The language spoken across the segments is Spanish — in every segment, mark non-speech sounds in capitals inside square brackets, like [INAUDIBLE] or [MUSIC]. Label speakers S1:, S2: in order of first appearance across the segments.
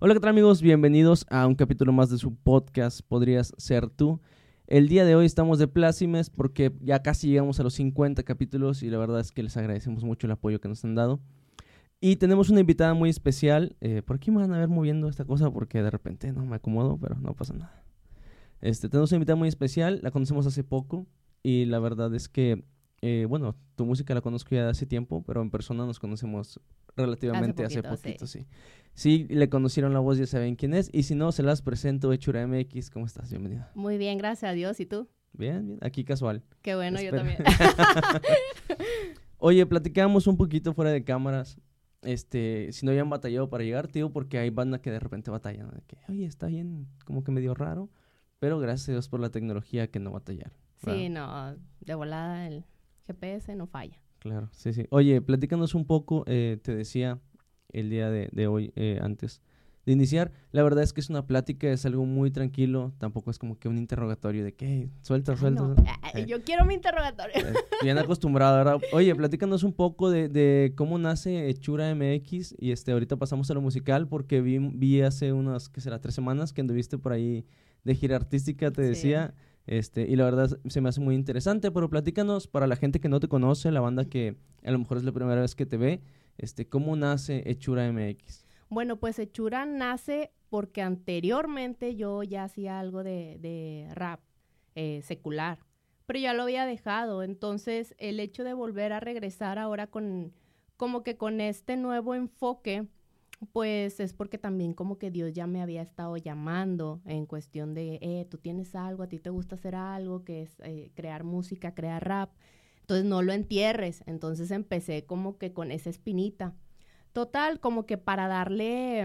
S1: Hola, ¿qué tal amigos? Bienvenidos a un capítulo más de su podcast Podrías ser tú. El día de hoy estamos de plácimes porque ya casi llegamos a los 50 capítulos y la verdad es que les agradecemos mucho el apoyo que nos han dado. Y tenemos una invitada muy especial. Eh, por aquí me van a ver moviendo esta cosa porque de repente no me acomodo, pero no pasa nada. Este, tenemos una invitada muy especial, la conocemos hace poco y la verdad es que, eh, bueno, tu música la conozco ya de hace tiempo, pero en persona nos conocemos relativamente hace poquito, sí. sí. le conocieron la voz, ya saben quién es. Y si no, se las presento, Hechura MX. ¿Cómo estás? Bienvenida.
S2: Muy bien, gracias a Dios. ¿Y tú?
S1: Bien, bien. Aquí casual.
S2: Qué bueno, yo también. [LAUGHS]
S1: Oye, platicamos un poquito fuera de cámaras. Este, si no habían batallado para llegar, tío, porque hay banda que de repente batallan. De que, oye, está bien, como que medio raro. Pero gracias a Dios por la tecnología que no batallar.
S2: Sí, no, de volada el GPS no falla.
S1: Claro, sí, sí. Oye, platícanos un poco, eh, te decía el día de, hoy, eh, antes de iniciar, la verdad es que es una plática, es algo muy tranquilo, tampoco es como que un interrogatorio de que, suelta, suelta.
S2: Eh, yo quiero mi interrogatorio.
S1: bien [LAUGHS] acostumbrado, ¿verdad? Oye, platícanos un poco de, de, cómo nace Hechura MX y este, ahorita pasamos a lo musical porque vi, vi hace unas, ¿qué será? Tres semanas que anduviste por ahí de gira artística, te decía. Este, y la verdad se me hace muy interesante, pero platícanos para la gente que no te conoce, la banda que a lo mejor es la primera vez que te ve, este, ¿cómo nace Hechura MX?
S2: Bueno, pues Hechura nace porque anteriormente yo ya hacía algo de, rap eh, secular, pero ya lo había dejado, entonces el hecho de volver a regresar ahora con como que con este nuevo enfoque, pues es porque también como que Dios ya me había estado llamando en cuestión de, eh, tú tienes algo, a ti te gusta hacer algo, que es eh, crear música, crear rap. Entonces no lo entierres. Entonces empecé como que con esa espinita. Total, como que para darle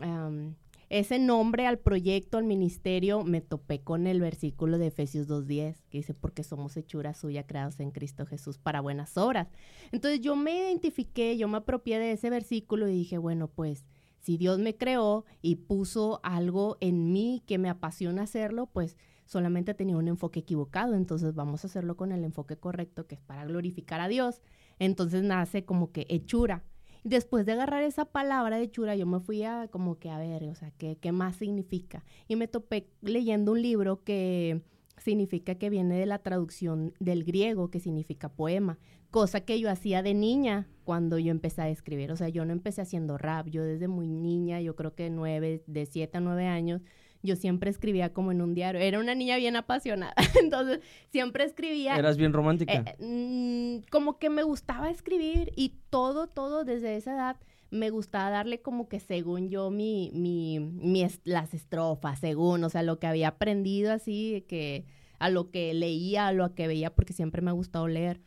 S2: em, ese nombre al proyecto, al ministerio, me topé con el versículo de Efesios 2.10, que dice, porque somos hechura suya, creados en Cristo Jesús para buenas obras. Entonces yo me identifiqué, yo me apropié de ese versículo y dije, bueno, pues si Dios me creó y puso algo en mí que me apasiona hacerlo, pues solamente tenía un enfoque equivocado, entonces vamos a hacerlo con el enfoque correcto, que es para glorificar a Dios. Entonces nace como que hechura después de agarrar esa palabra de chura, yo me fui a como que a ver, o sea, ¿qué, qué más significa? Y me topé leyendo un libro que significa que viene de la traducción del griego, que significa poema, cosa que yo hacía de niña cuando yo empecé a escribir. O sea, yo no empecé haciendo rap, yo desde muy niña, yo creo que nueve, de siete a nueve años, yo siempre escribía como en un diario. Era una niña bien apasionada, [LAUGHS] entonces siempre escribía.
S1: ¿Eras bien romántica?
S2: Eh, mm, como que me gustaba escribir y todo, todo desde esa edad me gustaba darle como que según yo mi, mi, mi las estrofas, según, o sea, lo que había aprendido así, que a lo que leía, a lo que veía, porque siempre me ha gustado leer.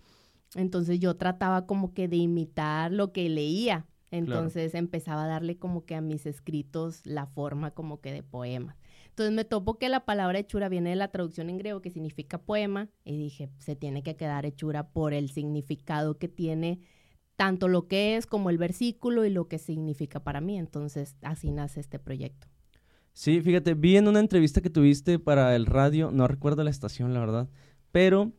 S2: Entonces yo trataba como que de imitar lo que leía. Entonces empezaba a darle como que a mis escritos la forma como que de poemas. Entonces me topo que la palabra hechura viene de la traducción en griego que significa poema y dije, se tiene que quedar hechura por el significado que tiene tanto lo que es como el versículo y lo que significa para mí. Entonces así nace este proyecto.
S1: Sí, fíjate, vi en una entrevista que tuviste para el radio, no recuerdo la estación, la verdad, pero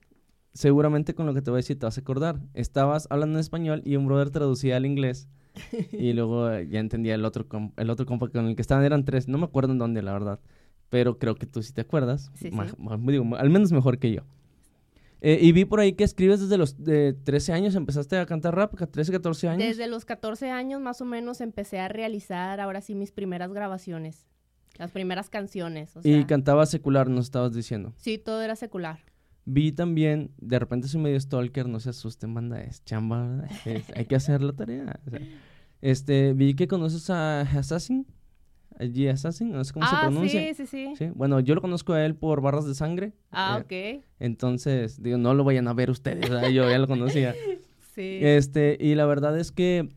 S1: seguramente con lo que te voy a decir te vas a acordar. Estabas hablando en español y un brother traducía al inglés [LAUGHS] y luego ya entendía el otro, el otro compa con el que estaban, eran tres, no me acuerdo en dónde, la verdad pero creo que tú sí te acuerdas. Sí, al menos mejor que yo. Eh, y vi por ahí que escribes desde los de 13 años, empezaste a cantar rap, 13, 14 años.
S2: Desde los 14 años más o menos empecé a realizar ahora sí mis primeras grabaciones, las primeras canciones.
S1: y cantaba secular, nos estabas diciendo.
S2: Sí, todo era secular.
S1: Vi también, de repente soy medio stalker, no se asusten, banda, es chamba, hay que hacer la tarea. este, vi que conoces a Assassin. G Assassin, no sé cómo se ah, pronuncia.
S2: Sí, sí, sí,
S1: Bueno, yo lo conozco a él por Barras de Sangre.
S2: Ah,
S1: eh, ok. Entonces, digo, no lo vayan a ver ustedes, yo ya lo conocía. [LAUGHS]
S2: sí.
S1: Este, y la verdad es que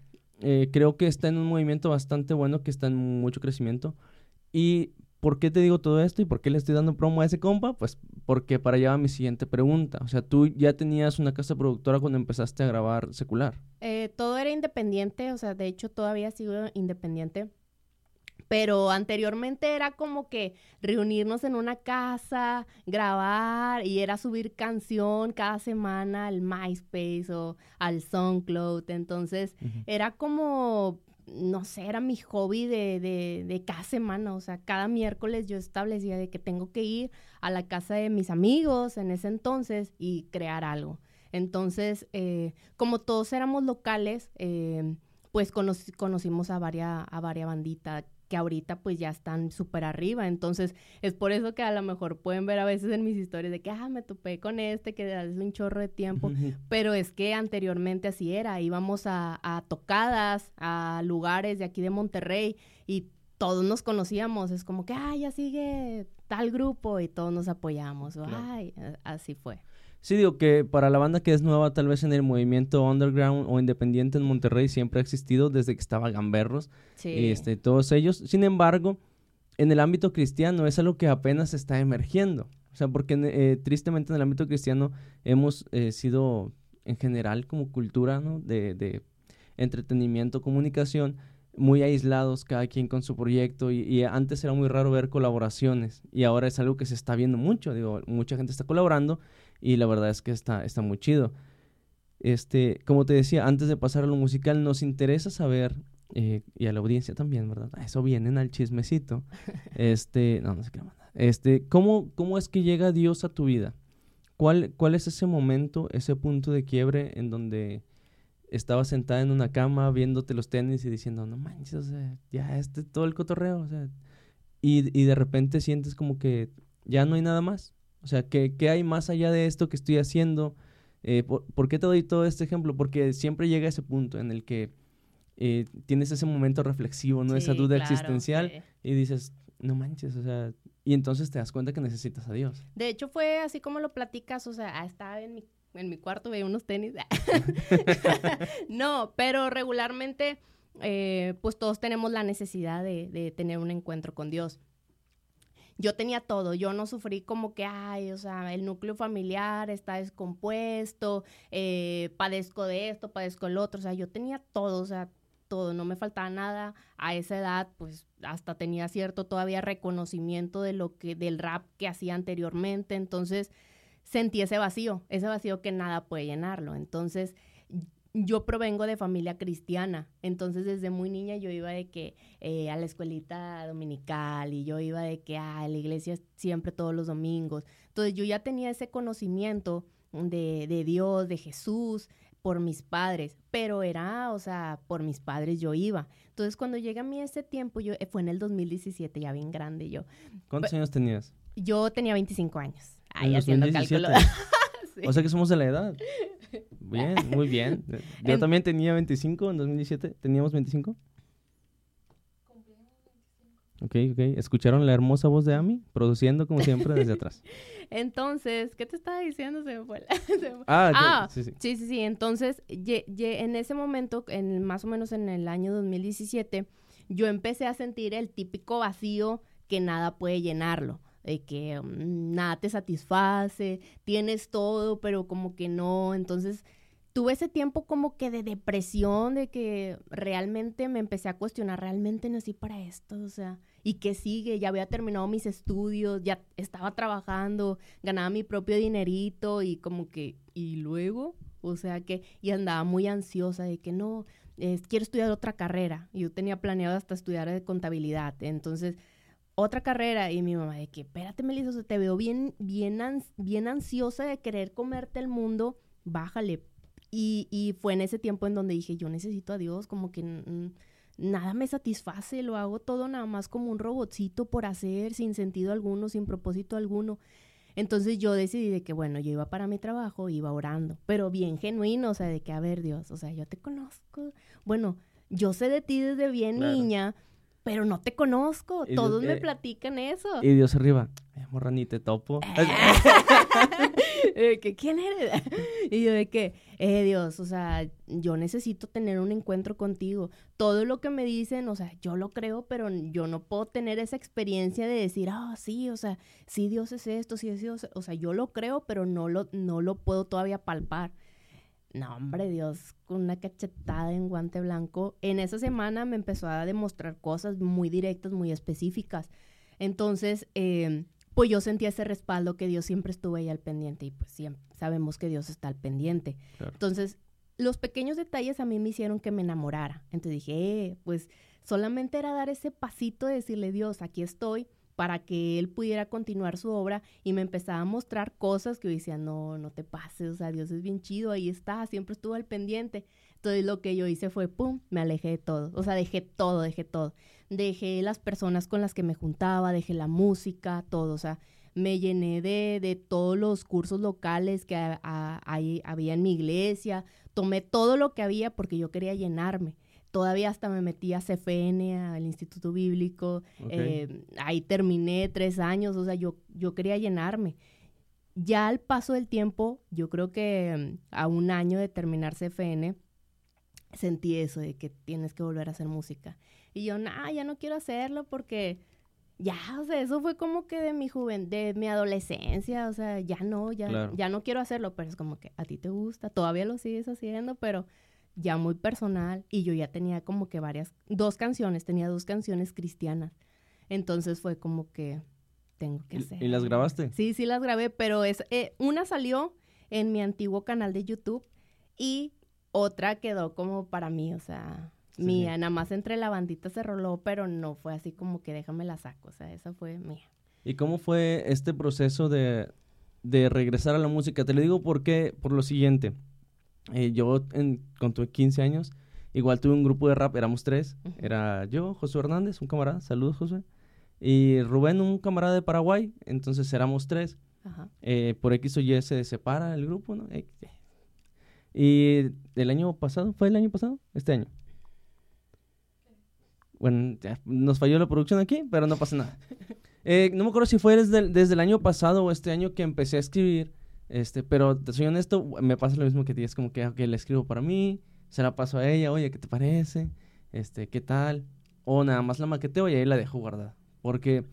S1: eh, creo que está en un movimiento bastante bueno, que está en mucho crecimiento. Y ¿por qué te digo todo esto y por qué le estoy dando promo a ese compa? Pues porque para allá va mi siguiente pregunta. O sea, tú ya tenías una casa productora cuando empezaste a grabar secular.
S2: Eh, todo era independiente, o sea, de hecho todavía sigo independiente Pero anteriormente era como que reunirnos en una casa, grabar y era subir canción cada semana al MySpace o al SoundCloud. Entonces era como, no sé, era mi hobby de, de, de, cada semana. O sea, cada miércoles yo establecía de que tengo que ir a la casa de mis amigos en ese entonces y crear algo. Entonces, eh, como todos éramos locales, eh, pues conocimos a varias a varia banditas que ahorita pues ya están súper arriba. Entonces, es por eso que a lo mejor pueden ver a veces en mis historias de que, ah, me topé con este, que hace un chorro de tiempo. Pero es que anteriormente así era. Íbamos a, a tocadas, a lugares de aquí de Monterrey y todos nos conocíamos. Es como que, ah, ya sigue tal grupo y todos nos apoyamos. Ay, así fue.
S1: Sí, digo que para la banda que es nueva tal vez en el movimiento underground o independiente en Monterrey siempre ha existido desde que estaba Gamberros y este, todos ellos. Sin embargo, en el ámbito cristiano es algo que apenas está emergiendo. O sea, porque eh, tristemente en el ámbito cristiano hemos eh, sido en general como cultura ¿no? de, de entretenimiento, comunicación, muy aislados, cada quien con su proyecto, y, y, antes era muy raro ver colaboraciones, y ahora es algo que se está viendo mucho, digo, mucha gente está colaborando, y la verdad es que está, está muy chido. Este, como te decía, antes de pasar a lo musical, nos interesa saber, eh, y a la audiencia también, ¿verdad? eso vienen al chismecito. [LAUGHS] Este, no, no sé qué Este, ¿cómo, ¿cómo es que llega Dios a tu vida? ¿Cuál, ¿Cuál es ese momento, ese punto de quiebre en donde estabas sentada en una cama viéndote los tenis y diciendo, no manches, o sea, ya este todo el cotorreo, o sea, y, y de repente sientes como que ya no hay nada más? O sea, ¿qué, qué hay más allá de esto que estoy haciendo? Eh, por, qué te doy todo este ejemplo? Porque siempre llega ese punto en el que eh, tienes ese momento reflexivo, ¿no? Esa duda existencial y dices, no manches, o sea, y entonces te das cuenta que necesitas a Dios.
S2: De hecho, fue así como lo platicas, o sea, estaba en mi, en mi cuarto, veía unos tenis. [LAUGHS] [LAUGHS] no, pero regularmente, eh, pues todos tenemos la necesidad de, de tener un encuentro con Dios yo tenía todo, yo no sufrí como que, ay, o sea, el núcleo familiar está descompuesto, eh, padezco de esto, padezco el otro, o sea, yo tenía todo, o sea, todo, no me faltaba nada. A esa edad, pues hasta tenía cierto todavía reconocimiento de lo que, del rap que hacía anteriormente, entonces sentí ese vacío, ese vacío que nada puede llenarlo. Entonces, yo provengo de familia cristiana, entonces desde muy niña yo iba de que eh, a la escuelita dominical y yo iba de que a la iglesia siempre todos los domingos. Entonces yo ya tenía ese conocimiento de, de Dios, de Jesús, por mis padres, pero era, o sea, por mis padres yo iba. Entonces cuando llega a mí ese tiempo, yo eh, fue en el 2017, ya bien grande yo.
S1: ¿Cuántos años tenías?
S2: Yo tenía 25 años. Ahí haciendo cálculo. [LAUGHS]
S1: O sea que somos de la edad. [LAUGHS] Bien, muy bien. Yo también tenía 25 en 2017. ¿Teníamos 25? Ok, ok. ¿Escucharon la hermosa voz de Ami? Produciendo como siempre desde atrás. [LAUGHS]
S2: Entonces, ¿qué te estaba diciendo? Se me fue. [LAUGHS]
S1: Ah, ah sí, sí.
S2: sí, sí, Entonces, en ese momento, en, más o menos en el año 2017, yo empecé a sentir el típico vacío que nada puede llenarlo de que mm, nada te satisface, tienes todo, pero como que no. Entonces, tuve ese tiempo como que de depresión, de que realmente me empecé a cuestionar, realmente nací para esto, o sea, ¿y qué sigue? Ya había terminado mis estudios, ya estaba trabajando, ganaba mi propio dinerito y como que, ¿y luego? O sea que, y andaba muy ansiosa de que no, quiero estudiar otra carrera. Yo tenía planeado hasta estudiar de contabilidad, entonces otra carrera y mi mamá de que, espérate Melissa, te veo bien, bien, bien ansiosa de querer comerte el mundo, bájale. Y, y, fue en ese tiempo en donde dije, yo necesito a Dios, como que nada me satisface, lo hago todo nada más como un robotcito por hacer, sin sentido alguno, sin propósito alguno. Entonces yo decidí de que, bueno, yo iba para mi trabajo, iba orando, pero bien genuino, o sea, de que, a ver, Dios, o sea, yo te conozco. Bueno, yo sé de ti desde bien niña, pero no te conozco. Todos me platican eso.
S1: Y Dios arriba, morra, ni te topo.
S2: Eh, [LAUGHS] ¿Quién eres? [LAUGHS] y yo de que, eh, Dios, o sea, yo necesito tener un encuentro contigo. Todo lo que me dicen, o sea, yo lo creo, pero yo no puedo tener esa experiencia de decir, ah, sí, o sea, sí Dios es esto, sí es Dios. O sea, yo lo creo, pero no lo, no lo puedo todavía palpar no, hombre, Dios, con una cachetada en guante blanco. En esa semana me empezó a demostrar cosas muy directas, muy específicas. Entonces, eh, pues yo sentía ese respaldo que Dios siempre estuvo ahí al pendiente y pues siempre sabemos que Dios está al pendiente. Entonces, los pequeños detalles a mí me hicieron que me enamorara. Entonces dije, eh, pues solamente era dar ese pasito de decirle, Dios, aquí estoy, para que él pudiera continuar su obra y me empezaba a mostrar cosas que yo decía, no, no te pases, o sea, Dios es bien chido, ahí está, siempre estuvo al pendiente. Entonces lo que yo hice fue, pum, me alejé de todo, o sea, dejé todo, dejé todo. Dejé las personas con las que me juntaba, dejé la música, todo, o sea, me llené de, de todos los cursos locales que ahí había en mi iglesia, tomé todo lo que había porque yo quería llenarme todavía hasta me metí a CFN, al Instituto Bíblico, eh, ahí terminé tres años, o sea, yo, yo quería llenarme. Ya al paso del tiempo, yo creo que mm, a un año de terminar CFN, sentí eso de que tienes que volver a hacer música. Y yo, nah, ya no quiero hacerlo porque ya, o sea, eso fue como que de mi juventud, de mi adolescencia, o sea, ya no, ya, ya no quiero hacerlo, pero es como que a ti te gusta, todavía lo sigues haciendo, pero ya muy personal y yo ya tenía como que varias, dos canciones, tenía dos canciones cristianas. Entonces fue como que tengo que hacer.
S1: ¿Y las grabaste?
S2: Sí, sí las grabé, pero es, eh, una salió en mi antiguo canal de YouTube y otra quedó como para mí, o sea, mía, nada más entre la bandita se roló, pero no fue así como que déjame la saco, o sea, esa fue mía.
S1: ¿Y cómo fue este proceso de, de regresar a la música? Te lo digo porque, por lo siguiente, eh, yo en, con tuve 15 años, igual tuve un grupo de rap, éramos tres. Era yo, Josué Hernández, un camarada, saludos Josué. Y Rubén, un camarada de Paraguay, entonces éramos tres. Eh, por X o Y se separa el grupo, ¿no? Y el año pasado, ¿fue el año pasado? Este año. Bueno, nos falló la producción aquí, pero no pasa nada. [LAUGHS] Eh, no me acuerdo si fue desde desde el año pasado o este año que empecé a escribir este, pero te soy honesto, me pasa lo mismo que ti, es como que, okay, le escribo para mí, se la paso a ella, oye, ¿qué te parece? Este, ¿qué tal? O nada más la maqueteo y ahí la dejo guardada. Porque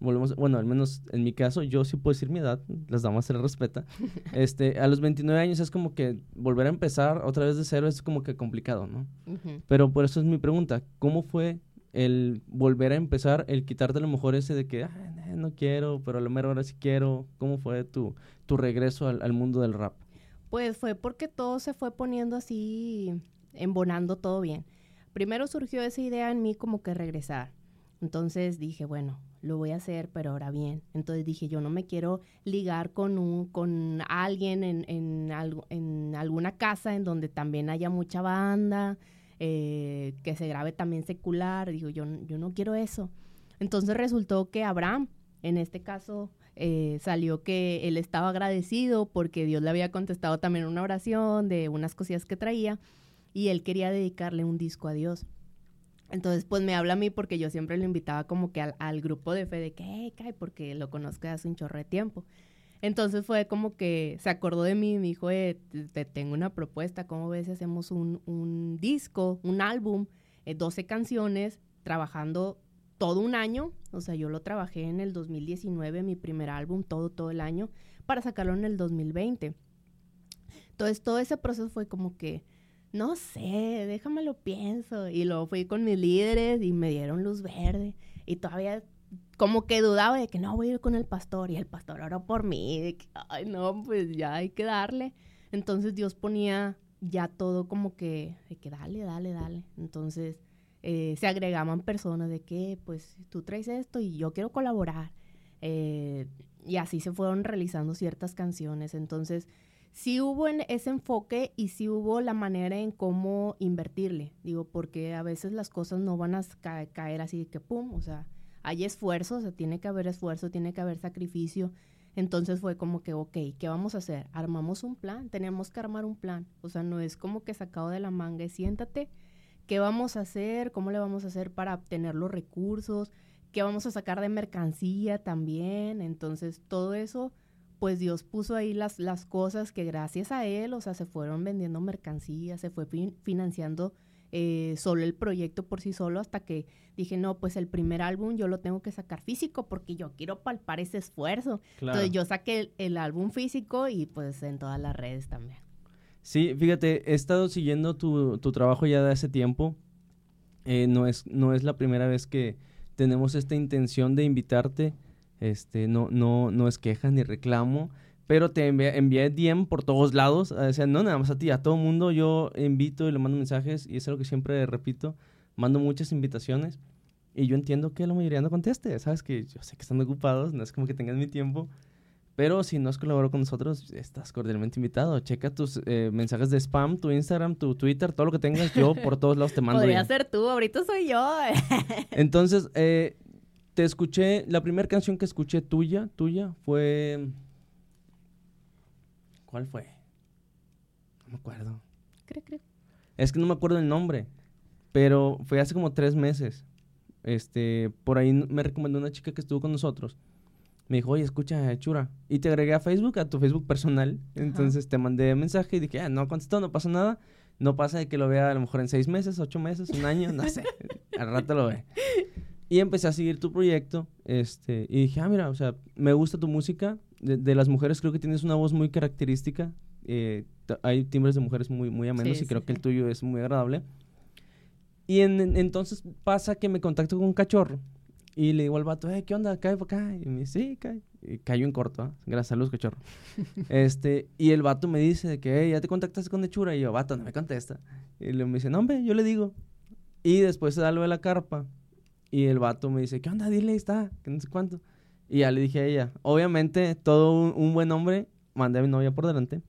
S1: volvemos, bueno, al menos en mi caso, yo sí puedo decir mi edad, las damas se les respeta. [LAUGHS] Este, a los 29 años es como que volver a empezar otra vez de cero es como que complicado, ¿no? Pero por eso es mi pregunta, ¿cómo fue el volver a empezar, el quitarte a lo mejor ese de que no quiero, pero a lo mejor ahora sí quiero? ¿Cómo fue tu, tu regreso al, mundo del rap?
S2: Pues fue porque todo se fue poniendo así, embonando todo bien. Primero surgió esa idea en mí como que regresar. Entonces dije, bueno, lo voy a hacer, pero ahora bien. Entonces dije, yo no me quiero ligar con un, con alguien en, en, algo, en alguna casa en donde también haya mucha banda, eh, que se grabe también secular. Digo, yo, yo no quiero eso. Entonces resultó que Abraham, en este caso, eh, salió que él estaba agradecido porque Dios le había contestado también una oración de unas cosillas que traía y él quería dedicarle un disco a Dios. Entonces, pues me habla a mí porque yo siempre lo invitaba como que al, grupo de fe de que, hey, porque lo conozco hace un chorro de tiempo. Entonces fue como que se acordó de mí y me dijo, eh, te, tengo una propuesta, ¿cómo ves si hacemos un, disco, un álbum, 12 eh, canciones, trabajando todo un año? O sea, yo lo trabajé en el 2019, mi primer álbum, todo, todo el año, para sacarlo en el 2020. Entonces todo ese proceso fue como que, no sé, déjame lo pienso. Y luego fui con mis líderes y me dieron luz verde. Y todavía como que dudaba de que no voy a ir con el pastor y el pastor oró por mí, de que, ay no, pues ya hay que darle. Entonces Dios ponía ya todo como que, de que dale, dale, dale. Entonces eh, se agregaban personas de que, pues tú traes esto y yo quiero colaborar. Eh, y así se fueron realizando ciertas canciones. Entonces, sí hubo en ese enfoque y sí hubo la manera en cómo invertirle. Digo, porque a veces las cosas no van a caer así de que pum, o sea, hay esfuerzo, o sea, tiene que haber esfuerzo, tiene que haber sacrificio. Entonces fue como que, ok, ¿qué vamos a hacer? Armamos un plan, tenemos que armar un plan. O sea, no es como que sacado de la manga y siéntate, ¿qué vamos a hacer? ¿Cómo le vamos a hacer para obtener los recursos? ¿Qué vamos a sacar de mercancía también? Entonces, todo eso, pues Dios puso ahí las, las cosas que gracias a Él, o sea, se fueron vendiendo mercancía, se fue financiando eh, solo el proyecto por sí solo hasta que dije, no, pues el primer álbum yo lo tengo que sacar físico porque yo quiero palpar ese esfuerzo. Entonces yo saqué el, álbum físico y pues en todas las redes también.
S1: Sí, fíjate, he estado siguiendo tu, tu trabajo ya de hace tiempo. Eh, no, es, no es la primera vez que tenemos esta intención de invitarte. Este, no, no, no es queja ni reclamo, pero te envié, envié DM por todos lados. O sea, no nada más a ti, a todo mundo yo invito y le mando mensajes y es algo que siempre repito. Mando muchas invitaciones y yo entiendo que la mayoría no conteste. Sabes que yo sé que están ocupados, no es como que tengan mi tiempo. Pero si no has colaborado con nosotros, estás cordialmente invitado. Checa tus eh, mensajes de spam, tu Instagram, tu Twitter, todo lo que tengas. Yo por todos lados te mando.
S2: Podría ser tú, ahorita soy yo. [LAUGHS]
S1: Entonces, eh, te escuché, la primera canción que escuché tuya, tuya, fue... ¿Cuál fue? No me acuerdo.
S2: Creo, creo.
S1: Es que no me acuerdo el nombre, pero fue hace como tres meses. Este, por ahí me recomendó una chica que estuvo con nosotros me dijo, oye, escucha, Chura. Y te agregué a Facebook, a tu Facebook personal. Entonces te mandé mensaje y dije, ah, no contestó, no pasa nada. No pasa de que lo vea a lo mejor en seis meses, ocho meses, un año, no sé. [LAUGHS] Al rato lo ve. Y empecé a seguir tu proyecto. Este, y dije, ah, mira, o sea, me gusta tu música. De, las mujeres creo que tienes una voz muy característica. Eh, hay timbres de mujeres muy, muy amenos y creo que el tuyo es muy agradable. Y en, entonces pasa que me contacto con un cachorro y le digo al vato, ¿qué onda? ¿Cae para acá? Y me dice, sí, cae. Y cayó en corto, ¿eh? Gracias a luz, cachorro. [LAUGHS] este, y el vato me dice que, ya te contactaste con Nechura. Y yo, vato, no me contesta. Y le me dice, no, hombre, yo le digo. Y después se da lo de la carpa. Y el vato me dice, ¿qué onda? Dile, ahí está, que no sé cuánto. Y ya le dije a ella, obviamente, todo un, buen hombre, mandé a mi novia por delante.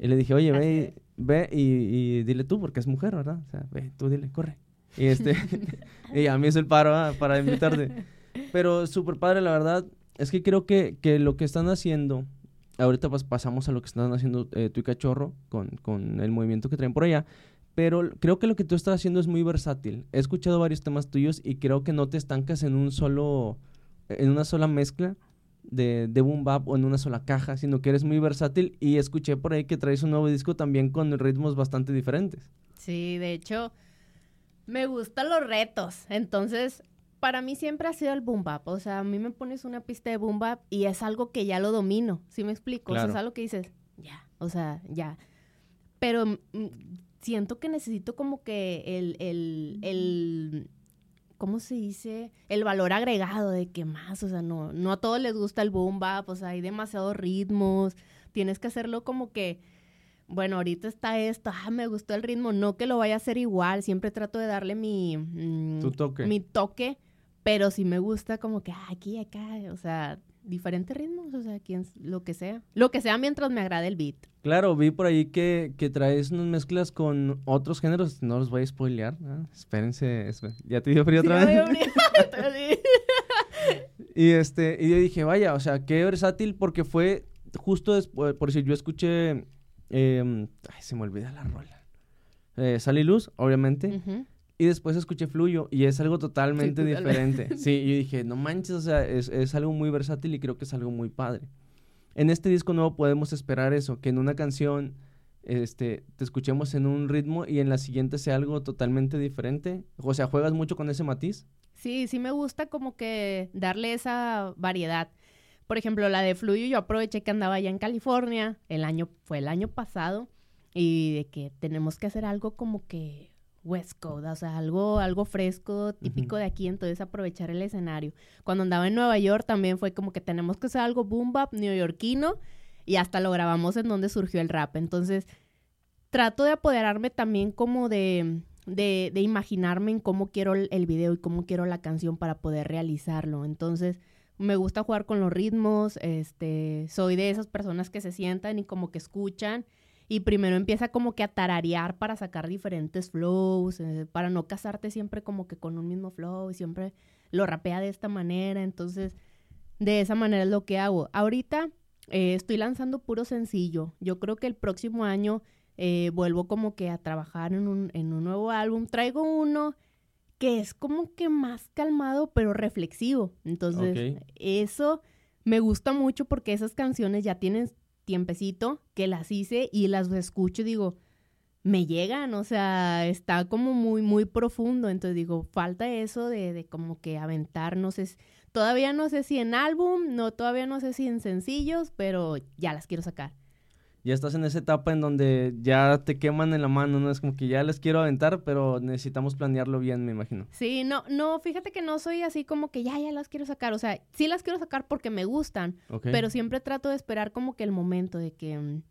S1: Y le dije, oye, ve, ve y, y, dile tú, porque es mujer, ¿verdad? O sea, ve, tú dile, corre. Y, este, [LAUGHS] [LAUGHS] y a mí es el paro para invitarte. Pero súper padre, la verdad. Es que creo que, que lo que están haciendo, ahorita pues pasamos a lo que están haciendo eh, tú y Cachorro con, con el movimiento que traen por allá. Pero creo que lo que tú estás haciendo es muy versátil. He escuchado varios temas tuyos y creo que no te estancas en un solo, en una sola mezcla de, de boom bap o en una sola caja, sino que eres muy versátil y escuché por ahí que traes un nuevo disco también con ritmos bastante diferentes.
S2: Sí, de hecho, me gustan los retos. Entonces, para mí siempre ha sido el boom bap. O sea, a mí me pones una pista de boom bap y es algo que ya lo domino. ¿Sí me explico? O sea, es algo que dices, ya, o sea, ya. Pero mm, siento que necesito como que el, el, el, ¿cómo se dice? El valor agregado de que más, o sea, no, no a todos les gusta el boom bap, o sea, hay demasiados ritmos. Tienes que hacerlo como que bueno, ahorita está esto, ah, me gustó el ritmo, no que lo vaya a hacer igual, siempre trato de darle mi,
S1: mm, toque.
S2: mi toque, pero sí me gusta como que ah, aquí, acá, o sea, diferentes ritmos, o sea, quien, lo que sea, lo que sea mientras me agrade el beat.
S1: Claro, vi por ahí que, que traes unas mezclas con otros géneros, no los voy a spoilear, espérense, ya te dio frío otra vez. [LAUGHS] [LAUGHS] y este, y yo dije, vaya, o sea, qué versátil porque fue justo después, por decir, yo escuché Em, ay, se me olvida la rola. Eh, Sal y Luz, obviamente. Y después escuché Fluyo y es algo totalmente diferente. [LAUGHS] sí, yo dije, no manches, o sea, es, es, algo muy versátil y creo que es algo muy padre. En este disco nuevo podemos esperar eso, que en una canción este, te escuchemos en un ritmo y en la siguiente sea algo totalmente diferente. O sea, ¿juegas mucho con ese matiz?
S2: Sí, sí me gusta como que darle esa variedad. Por ejemplo, la de Fluyo, yo aproveché que andaba allá en California, el año, fue el año pasado, y de que tenemos que hacer algo como que West Coast, o sea, algo, algo fresco, típico de aquí, entonces aprovechar el escenario. Cuando andaba en Nueva York también fue como que tenemos que hacer algo boom bap neoyorquino, y hasta lo grabamos en donde surgió el rap. Entonces, trato de apoderarme también como de, de, de imaginarme en cómo quiero el video y cómo quiero la canción para poder realizarlo. Entonces, me gusta jugar con los ritmos, este, soy de esas personas que se sientan y como que escuchan y primero empieza como que a tararear para sacar diferentes flows, eh, para no casarte siempre como que con un mismo flow y siempre lo rapea de esta manera, entonces de esa manera es lo que hago. Ahorita eh, estoy lanzando puro sencillo, yo creo que el próximo año eh, vuelvo como que a trabajar en un, en un nuevo álbum, traigo uno que es como que más calmado, pero reflexivo. Entonces, eso me gusta mucho porque esas canciones ya tienen tiempecito que las hice y las escucho digo, me llegan, o sea, está como muy, muy profundo. Entonces digo, falta eso de, de como que aventarnos. Es, todavía no sé si en álbum, no, todavía no sé si en sencillos, pero ya las quiero sacar.
S1: Ya estás en esa etapa en donde ya te queman en la mano, ¿no? Es como que ya les quiero aventar, pero necesitamos planearlo bien, me imagino.
S2: Sí, no, no, fíjate que no soy así como que ya, ya las quiero sacar. O sea, sí las quiero sacar porque me gustan, pero siempre trato de esperar como que el momento de que mm,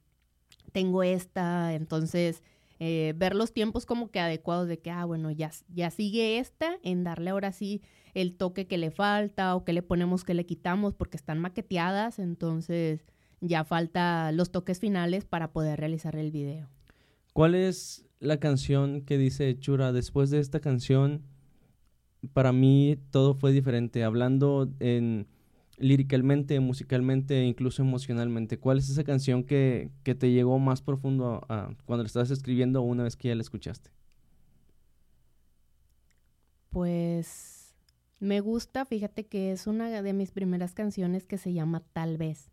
S2: tengo esta, entonces eh, ver los tiempos como que adecuados de que, ah, bueno, ya, ya sigue esta, en darle ahora sí el toque que le falta o que le ponemos que le quitamos porque están maqueteadas, entonces ya falta los toques finales para poder realizar el video.
S1: ¿Cuál es la canción que dice Chura? Después de esta canción, para mí todo fue diferente. Hablando en líricamente, musicalmente, incluso emocionalmente. ¿Cuál es esa canción que, que te llegó más profundo a, cuando la estás escribiendo una vez que ya la escuchaste?
S2: Pues me gusta, fíjate que es una de mis primeras canciones que se llama Tal vez.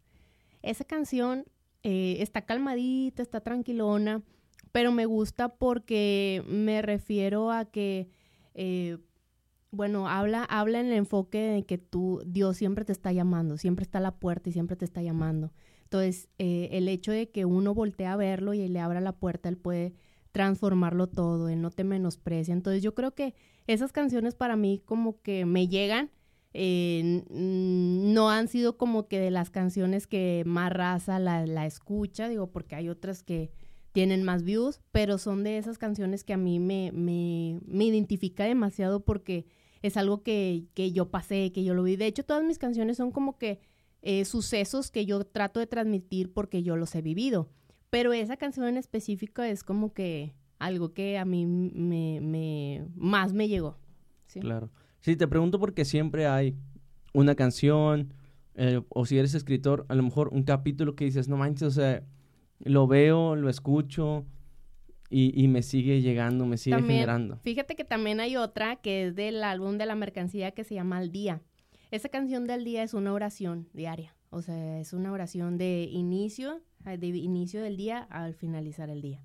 S2: Esa canción eh, está calmadita, está tranquilona, pero me gusta porque me refiero a que, eh, bueno, habla, habla en el enfoque de que tú, Dios siempre te está llamando, siempre está a la puerta y siempre te está llamando. Entonces, eh, el hecho de que uno voltee a verlo y le abra la puerta, él puede transformarlo todo, él no te menosprecia. Entonces, yo creo que esas canciones para mí como que me llegan eh, no han sido como que de las canciones que más raza la, escucha, digo, porque hay otras que tienen más views, pero son de esas canciones que a mí me, me, me identifica demasiado porque es algo que, que, yo pasé, que yo lo vi. De hecho, todas mis canciones son como que eh, sucesos que yo trato de transmitir porque yo los he vivido. Pero esa canción en específico es como que algo que a mí me, me más me llegó.
S1: ¿sí? Claro. Sí, te pregunto porque siempre hay una canción, eh, o si eres escritor, a lo mejor un capítulo que dices, no manches, o sea, lo veo, lo escucho y, y me sigue llegando, me sigue generando.
S2: Fíjate que también hay otra que es del álbum de la mercancía que se llama Al Día. Esa canción del día es una oración diaria, o sea, es una oración de inicio, de inicio del día al finalizar el día.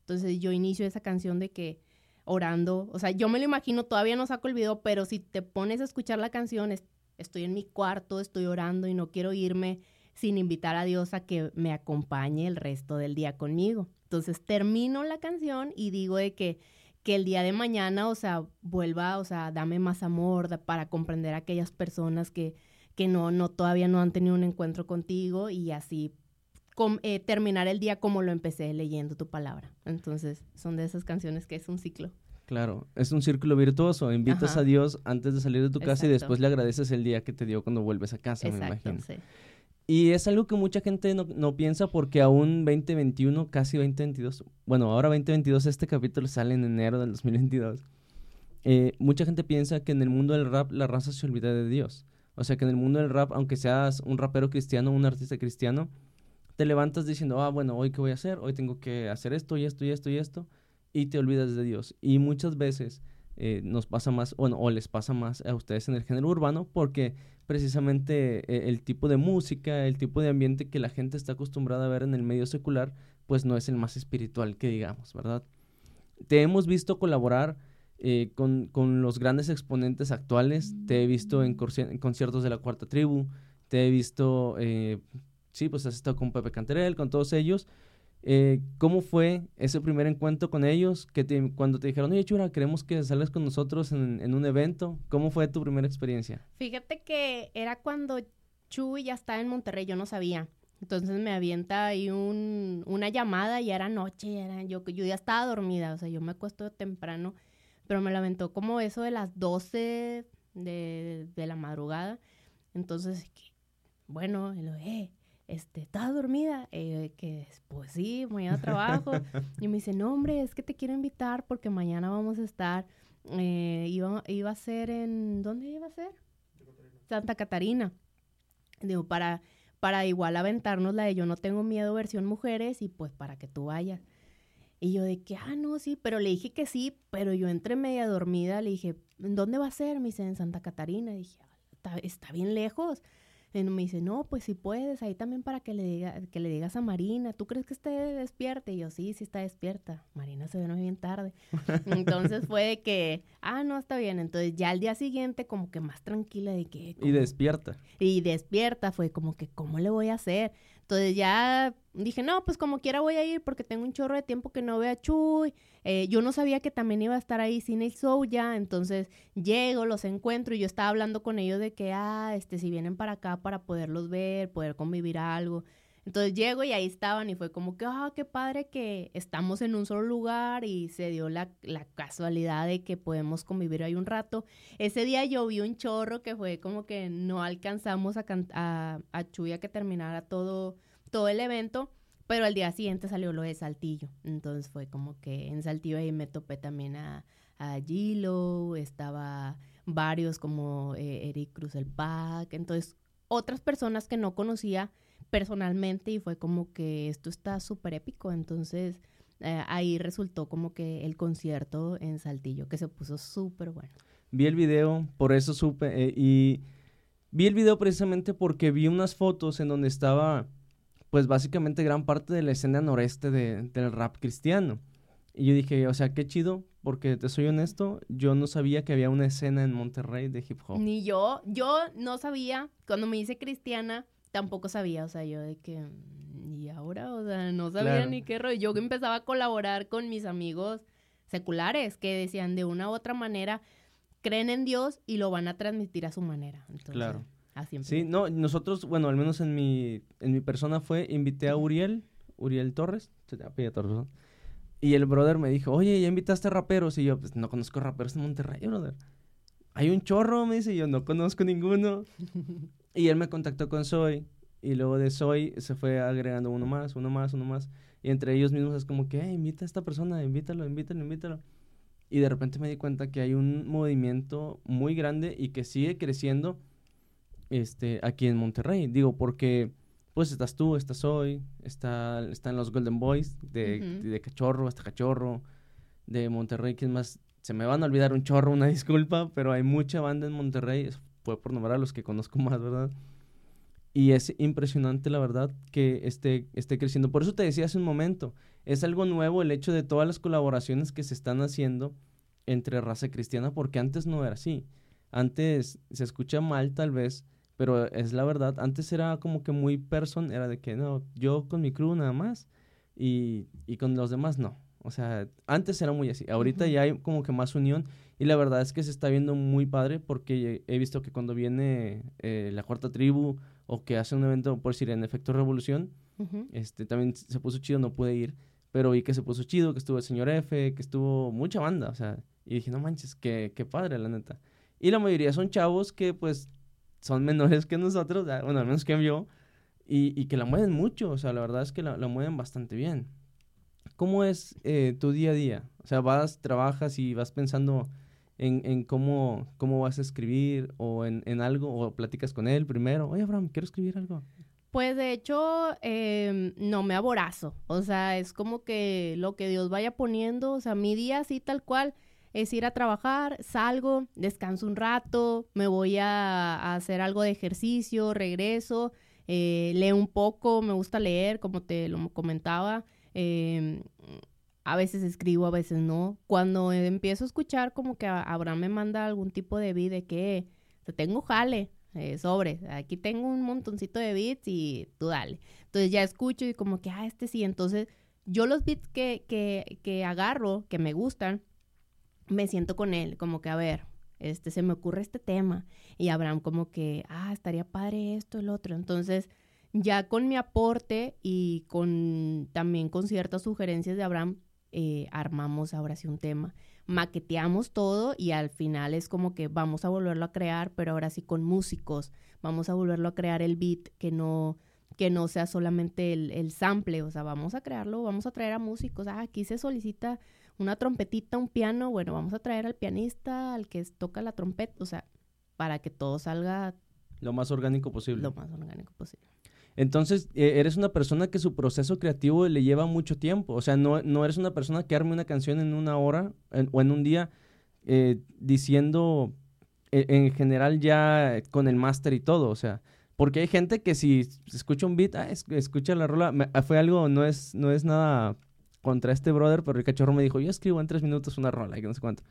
S2: Entonces yo inicio esa canción de que orando. O sea, yo me lo imagino, todavía no saco el video, pero si te pones a escuchar la canción, estoy en mi cuarto, estoy orando y no quiero irme sin invitar a Dios a que me acompañe el resto del día conmigo. Entonces termino la canción y digo de que, que el día de mañana, o sea, vuelva, o sea, dame más amor para comprender a aquellas personas que, que no, no, todavía no han tenido un encuentro contigo y así eh, terminar el día como lo empecé leyendo tu palabra. Entonces, son de esas canciones que es un ciclo.
S1: Claro, es un círculo virtuoso. Invitas a Dios antes de salir de tu casa y después le agradeces el día que te dio cuando vuelves a casa, me imagino. Y es algo que mucha gente no, piensa porque aún 2021, casi 2022, bueno, ahora 2022, este capítulo sale en enero del 2022. Eh, mucha gente piensa que en el mundo del rap la raza se olvida de Dios. O sea, que en el mundo del rap, aunque seas un rapero cristiano, un artista cristiano, te levantas diciendo, ah, bueno, hoy qué voy a hacer, hoy tengo que hacer esto y esto y esto y esto, y te olvidas de Dios. Y muchas veces eh, nos pasa más, bueno, o les pasa más a ustedes en el género urbano, porque precisamente eh, el tipo de música, el tipo de ambiente que la gente está acostumbrada a ver en el medio secular, pues no es el más espiritual que digamos, ¿verdad? Te hemos visto colaborar eh, con, con, los grandes exponentes actuales, te he visto en, conciertos de la Cuarta Tribu, te he visto sí, pues has estado con Pepe Canterel, con todos ellos. Eh, ¿Cómo fue ese primer encuentro con ellos? Que cuando te dijeron, oye, Chura, queremos que salgas con nosotros en, un evento. ¿Cómo fue tu primera experiencia?
S2: Fíjate que era cuando Chuy ya estaba en Monterrey, yo no sabía. Entonces me avienta ahí un, una llamada y era noche, era, yo, yo ya estaba dormida, o sea, yo me acuesto temprano, pero me la aventó como eso de las 12 de, de la madrugada. Entonces, bueno, lo, eh, este, ¿estás dormida? Eh, que, pues sí, mañana trabajo. [LAUGHS] y me dice, no, hombre, es que te quiero invitar porque mañana vamos a estar, eh, iba, iba a ser en, ¿dónde iba a ser? Santa Catarina. Digo, para, para igual aventarnos la de yo no tengo miedo versión mujeres y pues para que tú vayas. Y yo de que, ah, no, sí, pero le dije que sí, pero yo entre media dormida le dije, ¿dónde va a ser? Me dice, en Santa Catarina. Y dije, ah, está, está bien lejos. Y me dice, no, pues si puedes, ahí también para que le, diga, que le digas a Marina, ¿tú crees que esté despierta? Y yo, sí, sí está despierta. Marina se ve muy bien tarde. [LAUGHS] Entonces fue que, ah, no, está bien. Entonces ya al día siguiente como que más tranquila de que...
S1: Y despierta.
S2: Y despierta, fue como que, ¿cómo le voy a hacer? Entonces ya dije, no, pues como quiera voy a ir porque tengo un chorro de tiempo que no veo a Chuy. Eh, yo no sabía que también iba a estar ahí sin el ya, entonces llego, los encuentro y yo estaba hablando con ellos de que, ah, este, si vienen para acá para poderlos ver, poder convivir algo. Entonces llego y ahí estaban y fue como que, ah, qué padre que estamos en un solo lugar y se dio la, casualidad de que podemos convivir ahí un rato. Ese día llovió un chorro que fue como que no alcanzamos a, a, a Chuya que terminara todo, todo el evento, pero al día siguiente salió lo de Saltillo. Entonces fue como que en Saltillo ahí me topé también a, a Gilo, estaba varios como eh, Eric Cruz el Pac, entonces otras personas que no conocía personalmente y fue como que esto está súper épico. Entonces eh, ahí resultó como que el concierto en Saltillo, que se puso súper bueno.
S1: Vi el video, por eso supe, eh, y vi el video precisamente porque vi unas fotos en donde estaba, pues básicamente gran parte de la escena noreste del rap cristiano. Y yo dije, o sea, qué chido, porque te soy honesto, yo no sabía que había una escena en Monterrey de hip hop.
S2: Ni yo, yo no sabía, cuando me hice cristiana, tampoco sabía, o sea, yo de que, ¿y ahora? O sea, no sabía ni qué rollo. Yo empezaba a colaborar con mis amigos seculares que decían de una u otra manera, creen en Dios y lo van a transmitir a su manera. Entonces, claro. Así
S1: sí, no, nosotros, bueno, al menos en mi, en mi persona fue, invité a Uriel, Uriel Torres, se Torres. Y el brother me dijo, oye, ¿ya invitaste a raperos? Y yo, pues no conozco raperos en Monterrey, brother. Hay un chorro, me dice, yo no conozco ninguno. [LAUGHS] Y él me contactó con Soy. Y luego de Soy se fue agregando uno más, uno más, uno más. Y entre ellos mismos es como que, invita a esta persona, invítalo, invítalo, invítalo. Y de repente me di cuenta que hay un movimiento muy grande y que sigue creciendo este, aquí en Monterrey. Digo, porque pues estás tú, estás Soy, está, están los Golden Boys de, de Cachorro hasta Cachorro, de Monterrey, que es más, se me van a olvidar un chorro, una [LAUGHS] disculpa, pero hay mucha banda en Monterrey, fue por nombrar a los que conozco [LAUGHS] más, ¿verdad? Y es impresionante, la verdad, que esté, esté creciendo. Por eso te decía hace un momento, es algo nuevo el hecho de todas las colaboraciones que se están haciendo entre raza cristiana, porque antes no era así. Antes se escucha mal tal vez, pero es la verdad. Antes era como que muy person, era de que no, yo con mi crew nada más y, y con los demás no. O sea, antes era muy así. Ahorita ya hay como que más unión. Y la verdad es que se está viendo muy padre porque he visto que cuando viene eh, la cuarta tribu o que hace un evento, por decir, en efecto revolución, este también se puso chido, no pude ir. Pero vi que se puso chido, que estuvo el señor F, que estuvo mucha banda. O sea, y dije, no manches, qué, qué padre, la neta. Y la mayoría son chavos que pues son menores que nosotros, bueno, al menos que yo, y, y que la mueven mucho. O sea, la verdad es que la, la mueven bastante bien. ¿Cómo es eh, tu día a día? O sea, vas, trabajas y vas pensando en, en cómo, cómo vas a escribir o en, en, algo, o platicas con él primero. Oye, Abraham, quiero escribir algo.
S2: Pues de hecho, em, no me aborazo. O sea, es como que lo que Dios vaya poniendo. O sea, mi día así tal cual es ir a trabajar, salgo, descanso un rato, me voy a, hacer algo de ejercicio, regreso, eh, leo un poco, me gusta leer, como te lo comentaba. Eh, a veces escribo, a veces no. Cuando empiezo a escuchar como que Abraham me manda algún tipo de beat de que te tengo jale, eh, sobre, aquí tengo un montoncito de beats y tú dale. Entonces ya escucho y como que, ah, este sí. Entonces yo los beats que, que, que agarro, que me gustan, me siento con él, como que, a ver, este, se me ocurre este tema. Y Abraham como que, ah, estaría padre esto, el otro. Entonces ya con mi aporte y con también con ciertas sugerencias de Abraham, eh, armamos ahora sí un tema. Maqueteamos todo y al final es como que vamos a volverlo a crear, pero ahora sí con músicos. Vamos a volverlo a crear el beat que no, que no sea solamente el, el sample, o sea, vamos a crearlo, vamos a traer a músicos. Ah, aquí se solicita una trompetita, un piano, bueno, vamos a traer al pianista, al que toca la trompeta, o sea, para que todo salga
S1: lo más orgánico posible.
S2: Lo más orgánico posible.
S1: Entonces, e, eres una persona que su proceso creativo le lleva mucho tiempo. O sea, no, no eres una persona que arme una canción en una hora o en un día eh, diciendo e, en general ya con el máster y todo. O sea, porque hay gente que si escucha un beat, ah, escucha la rola, ah, fue algo, no es, no es nada contra este brother, pero el cachorro me dijo, yo escribo en tres minutos una rola que no sé cuánto.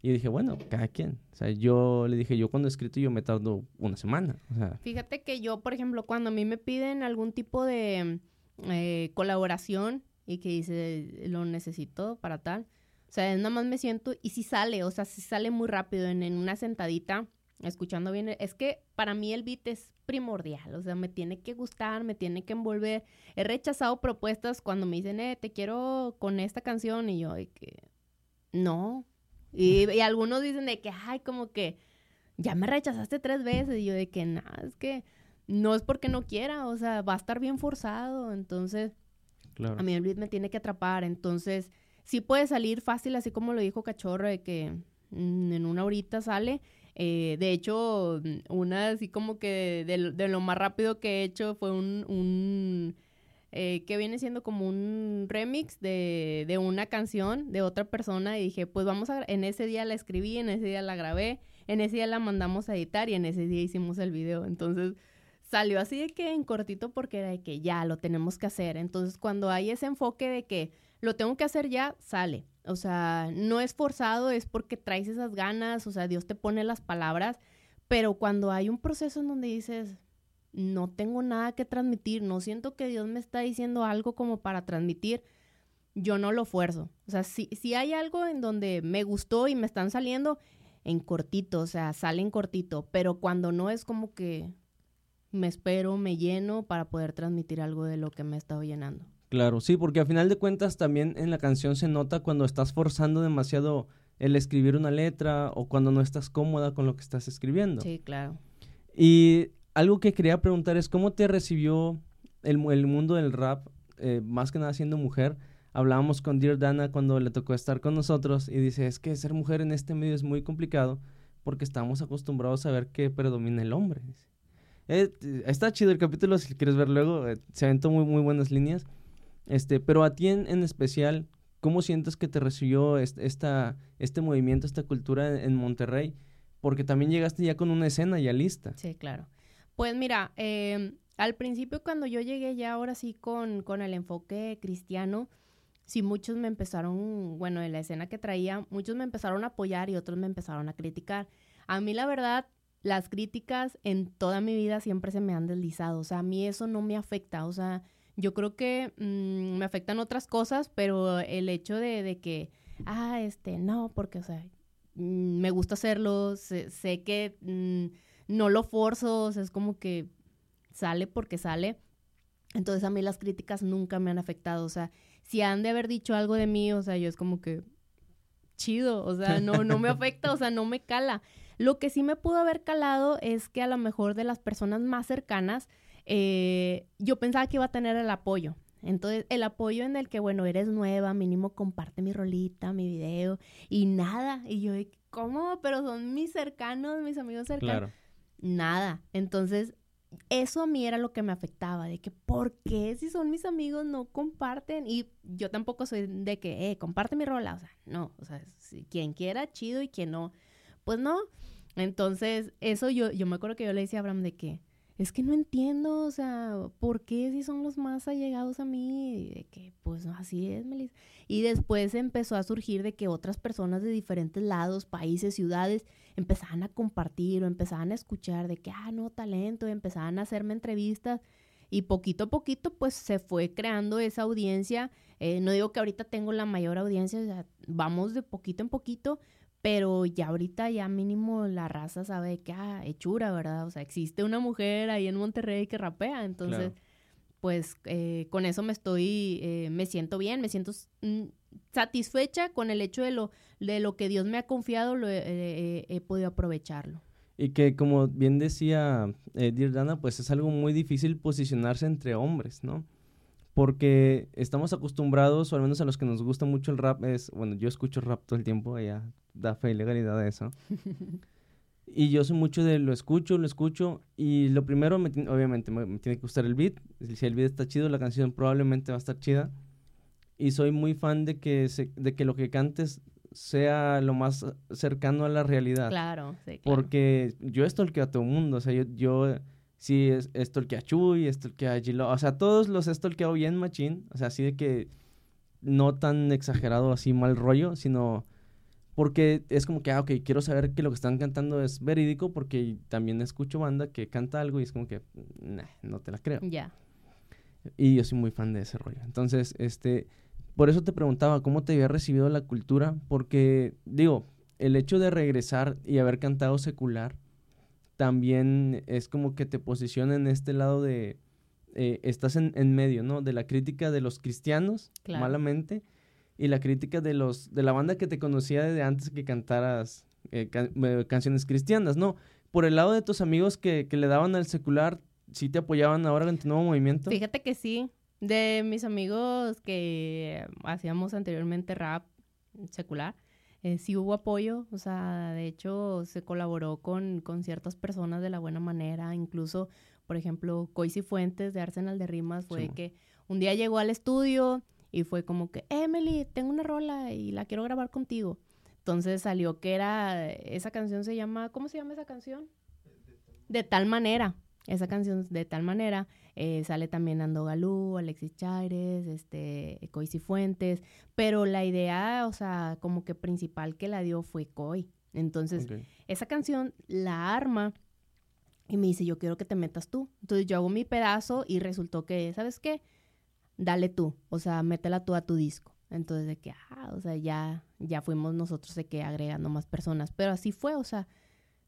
S1: Y dije, bueno, cada quien. O sea, yo le dije, yo cuando he escrito yo me tardo una semana. O sea,
S2: Fíjate que yo, por ejemplo, cuando a mí me piden algún tipo de eh, colaboración y que dice, lo necesito para tal, o sea, nada más me siento y si sale, o sea, si sale muy rápido en, en una sentadita, escuchando bien. Es que para mí el beat es primordial, o sea, me tiene que gustar, me tiene que envolver. He rechazado propuestas cuando me dicen, eh, te quiero con esta canción y yo, que, no. Y, y algunos dicen de que, ay, como que ya me rechazaste tres veces y yo de que, nada, es que no es porque no quiera, o sea, va a estar bien forzado, entonces
S1: claro.
S2: a mí el beat me tiene que atrapar, entonces sí puede salir fácil, así como lo dijo Cachorro, de que mm, en una horita sale. Eh, de hecho, una así como que de, de, lo más rápido que he hecho fue un, un eh, que viene siendo como un remix de, de, una canción de otra persona y dije, pues vamos a, en ese día la escribí, en ese día la grabé, en ese día la mandamos a editar y en ese día hicimos el video. Entonces salió así de que en cortito porque era de que ya lo tenemos que hacer. Entonces cuando hay ese enfoque de que lo tengo que hacer ya, sale. O sea, no es forzado, es porque traes esas ganas, o sea, Dios te pone las palabras, pero cuando hay un proceso en donde dices, no tengo nada que transmitir, no siento que Dios me está diciendo algo como para transmitir, yo no lo fuerzo. O sea, si, si hay algo en donde me gustó y me están saliendo en cortito, o sea, salen cortito, pero cuando no es como que me espero, me lleno para poder transmitir algo de lo que me he estado llenando.
S1: Claro, sí, porque a final de cuentas también en la canción se nota cuando estás forzando demasiado el escribir una letra o cuando no estás cómoda con lo que estás escribiendo.
S2: Sí, claro.
S1: Y algo que quería preguntar es cómo te recibió el, mundo del rap, eh, más que nada siendo mujer. Hablábamos con Dear Dana cuando le tocó estar con nosotros y dice, es que ser mujer en este medio es muy complicado porque estamos acostumbrados a ver que predomina el hombre. Eh, está chido el capítulo, si quieres ver luego, eh, se aventó muy, muy buenas líneas. Este, pero a ti en, especial, ¿cómo sientes que te recibió esta, este movimiento, esta cultura en, en, Monterrey? Porque también llegaste ya con una escena ya lista.
S2: Sí, claro. Pues mira, eh, al principio cuando yo llegué ya ahora sí con, con el enfoque cristiano, sí muchos me empezaron, bueno, en la escena que traía, muchos me empezaron a apoyar y otros me empezaron a criticar. A mí la verdad, las críticas en toda mi vida siempre se me han deslizado, o sea, a mí eso no me afecta, o sea, yo creo que mmm, me afectan otras cosas, pero el hecho de, de, que, ah, este, no, porque, o sea, mmm, me gusta hacerlo, sé, sé que mmm, no lo forzo, o sea, es como que sale porque sale. Entonces a mí las críticas nunca me han afectado, o sea, si han de haber dicho algo de mí, o sea, yo es como que chido, o sea, no, no me afecta, o sea, no me cala. Lo que sí me pudo haber calado es que a lo mejor de las personas más cercanas, eh, yo pensaba que iba a tener el apoyo. Entonces, el apoyo en el que, bueno, eres nueva, mínimo comparte mi rolita, mi video, y nada. Y yo, ¿cómo? Pero son mis cercanos, mis amigos cercanos. Claro. Nada. Entonces, eso a mí era lo que me afectaba, de que, ¿por qué si son mis amigos no comparten? Y yo tampoco soy de que, eh, comparte mi rola. O sea, no. O sea, si quien quiera, chido, y quien no, pues no. Entonces, eso yo, yo me acuerdo que yo le decía a Abraham de que, es que no entiendo, o sea, ¿por qué si son los más allegados a mí? De que, pues así es, Melissa. Y después empezó a surgir de que otras personas de diferentes lados, países, ciudades, empezaban a compartir o empezaban a escuchar de que, ah, no, talento, empezaban a hacerme entrevistas. Y poquito a poquito, pues se fue creando esa audiencia. Eh, no digo que ahorita tengo la mayor audiencia, o sea, vamos de poquito en poquito, pero ya ahorita ya mínimo la raza sabe que, ah, hechura, ¿verdad? O sea, existe una mujer ahí en Monterrey que rapea, entonces, claro. pues eh, con eso me estoy, eh, me siento bien, me siento mm, satisfecha con el hecho de lo, de lo que Dios me ha confiado, lo, eh, he podido aprovecharlo.
S1: Y que como bien decía eh, Dirdana, pues es algo muy difícil posicionarse entre hombres, ¿no? Porque estamos acostumbrados, o al menos a los que nos gusta mucho el rap, es, bueno, yo escucho rap todo el tiempo, ella da fe y legalidad de eso. [LAUGHS] y yo soy mucho de lo escucho, lo escucho, y lo primero, me, obviamente, me, me, tiene que gustar el beat. Si el beat está chido, la canción probablemente va a estar chida. Y soy muy fan de que, se, de que lo que cantes sea lo más cercano a la realidad.
S2: Claro, sí, claro.
S1: Porque yo estolqueo a todo el mundo, o sea, yo... yo sí, estolqueo a Chuy, estolqueo a Gilo, o sea, todos los he estolqueado bien machín, o sea, así de que no tan exagerado, así mal rollo, sino porque es como que, ah, ok, quiero saber que lo que están cantando es verídico porque también escucho banda que canta algo y es como que, nah, no te la creo.
S2: Ya.
S1: Y yo soy muy fan de ese rollo. Entonces, este, por eso te preguntaba cómo te había recibido la cultura, porque, digo, el hecho de regresar y haber cantado secular también es como que te posiciona en este lado de, eh, estás en, en, medio, ¿no? De la crítica de los cristianos,
S2: Claro.
S1: malamente, y la crítica de los, de la banda que te conocía desde antes que cantaras eh, can- eh, canciones cristianas, ¿no? Por el lado de tus amigos que, que le daban al secular, ¿sí te apoyaban ahora en tu nuevo movimiento?
S2: Fíjate que sí. De mis amigos que hacíamos anteriormente rap secular, eh, sí hubo apoyo. O sea, de hecho, se colaboró con, con ciertas personas de la buena manera. Incluso, por ejemplo, Coisi Fuentes de Arsenal de Rimas fue que un día llegó al estudio y fue como que, Emily, tengo una rola y la quiero grabar contigo. Entonces salió que era, esa canción se llama, ¿cómo se llama esa canción? De tal manera. Esa canción de tal manera eh, sale también Ando Galú, Alexis Chaires, este, Coisi Fuentes, pero la idea, o sea, como que principal que la dio fue Coy. Entonces, esa canción la arma y me dice, yo quiero que te metas tú. Entonces yo hago mi pedazo y resultó que, ¿sabes qué? Dale tú, o sea, métela tú a tu disco. Entonces de que, ah, o sea, ya, ya fuimos nosotros de que agregando más personas. Pero así fue, o sea,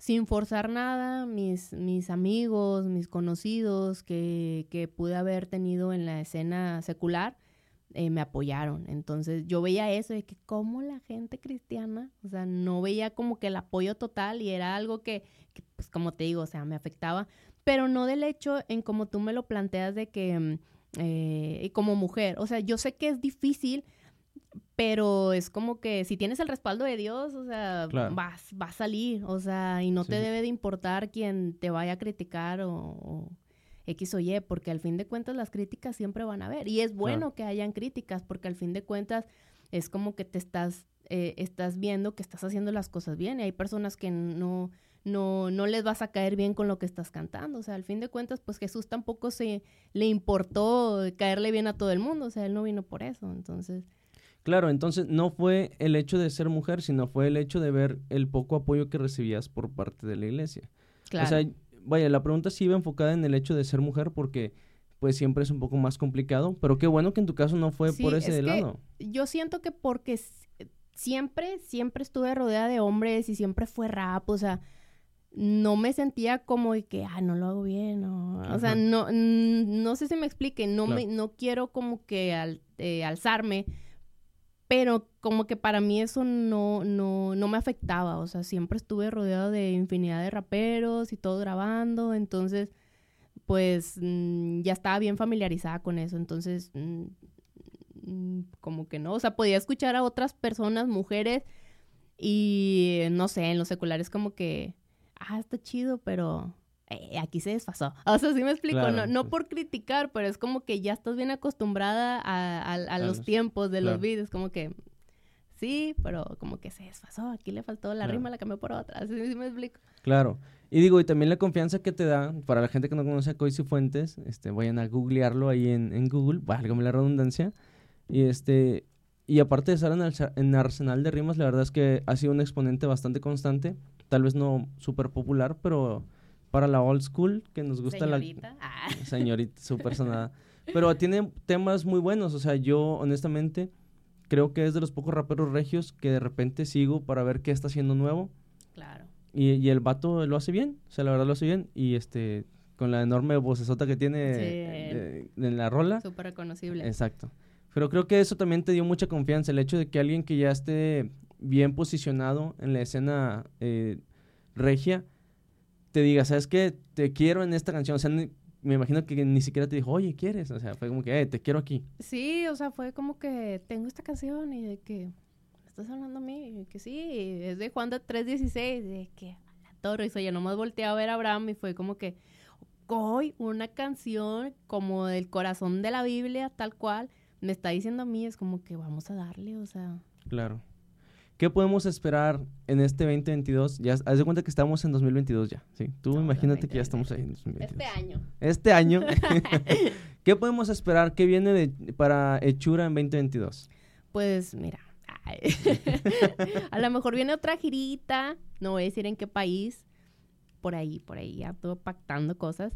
S2: sin forzar nada, mis, mis amigos, mis conocidos que, que pude haber tenido en la escena secular, eh, me apoyaron. Entonces yo veía eso de que como la gente cristiana, o sea, no veía como que el apoyo total y era algo que, pues como te digo, o sea, me afectaba, pero no del hecho en como tú me lo planteas de que, mm, eh, como mujer, o sea, yo sé que es difícil, pero es como que si tienes el respaldo de Dios, o sea,
S1: Claro.
S2: vas, va a salir, o sea, y no
S1: Sí,
S2: te
S1: sí.
S2: debe de importar quien te vaya a criticar o, o X o Y, porque al fin de cuentas las críticas siempre van a haber. Y es bueno que hayan críticas, porque al fin de cuentas es como que te estás, eh, estás viendo que estás haciendo las cosas bien. Y hay personas que no, no, no les vas a caer bien con lo que estás cantando. O sea, al fin de cuentas, pues Jesús tampoco se le importó caerle bien a todo el mundo. O sea, él no vino por eso. Entonces,
S1: Claro, entonces no fue el hecho de ser mujer, sino fue el hecho de ver el poco apoyo que recibías por parte de la iglesia.
S2: claro.
S1: O sea, vaya, la pregunta sí iba enfocada en el hecho de ser mujer porque pues siempre es un poco más complicado, pero qué bueno que en tu caso no fue
S2: Sí,
S1: por
S2: es
S1: ese
S2: que
S1: lado.
S2: yo siento que porque s- siempre, siempre estuve rodeada de hombres y siempre fue rap, o sea, no me sentía como de que, ah, no lo hago bien, o, o sea, no, no sé si me explique, no, me, no quiero como que al- eh, alzarme, pero como que para mí eso no, no, no me afectaba, o sea, siempre estuve rodeado de infinidad de raperos y todo grabando, entonces, pues mm, ya estaba bien familiarizada con eso, entonces, mm, mm, como que no, o sea, podía escuchar a otras personas, mujeres, y no sé, en los seculares como que, ah, está chido, pero eh, aquí se desfasó. [LAUGHS] O sea, sí me explico,
S1: Claro,
S2: no, no
S1: sí.
S2: por criticar, pero es como que ya estás bien acostumbrada a, a- a
S1: A
S2: los tiempos de
S1: claro.
S2: los vídeos, como que sí, pero como que se desfasó, aquí le faltó la rima, la cambió por otra, así sí me explico.
S1: Claro. Y digo, y también la confianza que te da, para la gente que no conoce a Coisi Fuentes, este, vayan a googlearlo ahí en, en Google, válgame la redundancia. Y este, y aparte de estar en, Arsa- en Arsenal de Rimas, la verdad es que ha sido un exponente bastante constante, tal vez no súper popular, pero para la old school, que nos gusta
S2: Señorita. Ah.
S1: la señorita súper [LAUGHS] sonada. Pero tiene temas muy buenos, o sea, yo honestamente creo que es de los pocos raperos regios que de repente sigo para ver qué está haciendo nuevo.
S2: Claro.
S1: Y, y el vato lo hace bien, o sea, la verdad lo hace bien. Y este, con la enorme vocesota que tiene
S2: Sí.
S1: eh, en la rola.
S2: Súper reconocible.
S1: Exacto. Pero creo que eso también te dio mucha confianza, el hecho de que alguien que ya esté bien posicionado en la escena eh, regia, te diga, ¿sabes qué? Te quiero en esta canción. O sea, ni- me imagino que ni siquiera te dijo, oye, ¿quieres? O sea, fue como que, eh, te quiero aquí.
S2: Sí, o sea, fue como que tengo esta canción y de que ¿me estás hablando a mí, y que sí, es de Juan de 316, de que la toro, y yo nomás volteé a ver a Abraham y fue como que hoy una canción como del corazón de la Biblia, tal cual, me está diciendo a mí, es como que vamos a darle, o sea,
S1: Claro. ¿Qué podemos esperar en este 2022? Ya, haz de cuenta que estamos en 2022 ya, ¿sí? Tú
S2: en
S1: imagínate que ya
S2: 2022.
S1: estamos ahí en 2022.
S2: este año.
S1: Este año. [LAUGHS] [LAUGHS] ¿Qué podemos esperar? ¿Qué viene de, para Hechura en 2022?
S2: Pues mira, [LAUGHS] a lo mejor viene otra girita, no voy a decir en qué país, por ahí, por ahí, ya todo pactando cosas,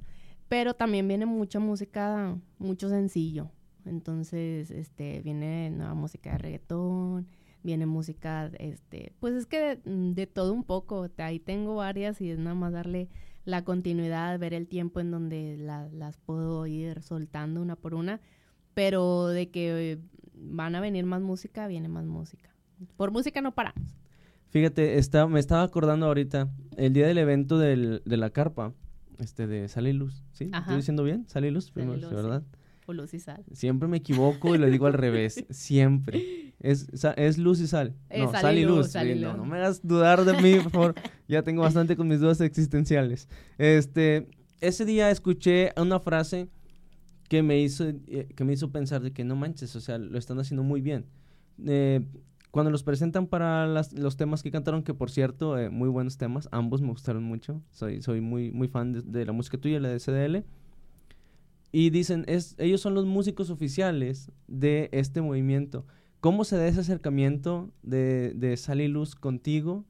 S2: pero también viene mucha música, mucho sencillo. Entonces, este, viene nueva música de reggaetón, viene música, este, pues es que de, todo un poco, ahí tengo varias y es nada más darle la continuidad, ver el tiempo en donde las puedo ir soltando una por una, pero de que van a venir más música, viene más música. Por música no paramos.
S1: Fíjate, está, me estaba acordando ahorita, el día del evento del, de la carpa, este, de Sal y Luz, ¿sí? ¿Estoy diciendo bien? Sal y Luz, primero, ¿verdad?
S2: O luz y sal.
S1: Siempre me equivoco y lo digo al revés, [LAUGHS] siempre. Es, es luz y sal. No, sal, y luz. No, no, me hagas dudar de mí, por favor. [LAUGHS] Ya tengo bastante con mis dudas existenciales. Este, ese día escuché una frase que me hizo, eh, que me hizo pensar de que no manches, o sea, lo están haciendo muy bien. Eh, cuando los presentan para los temas que cantaron, que por cierto, eh, muy buenos temas, ambos me gustaron mucho. Soy, soy muy, muy fan de, la música tuya, la de CDL. Y dicen, es, ellos son los músicos oficiales de este movimiento. ¿Cómo se da ese acercamiento de, de y Luz contigo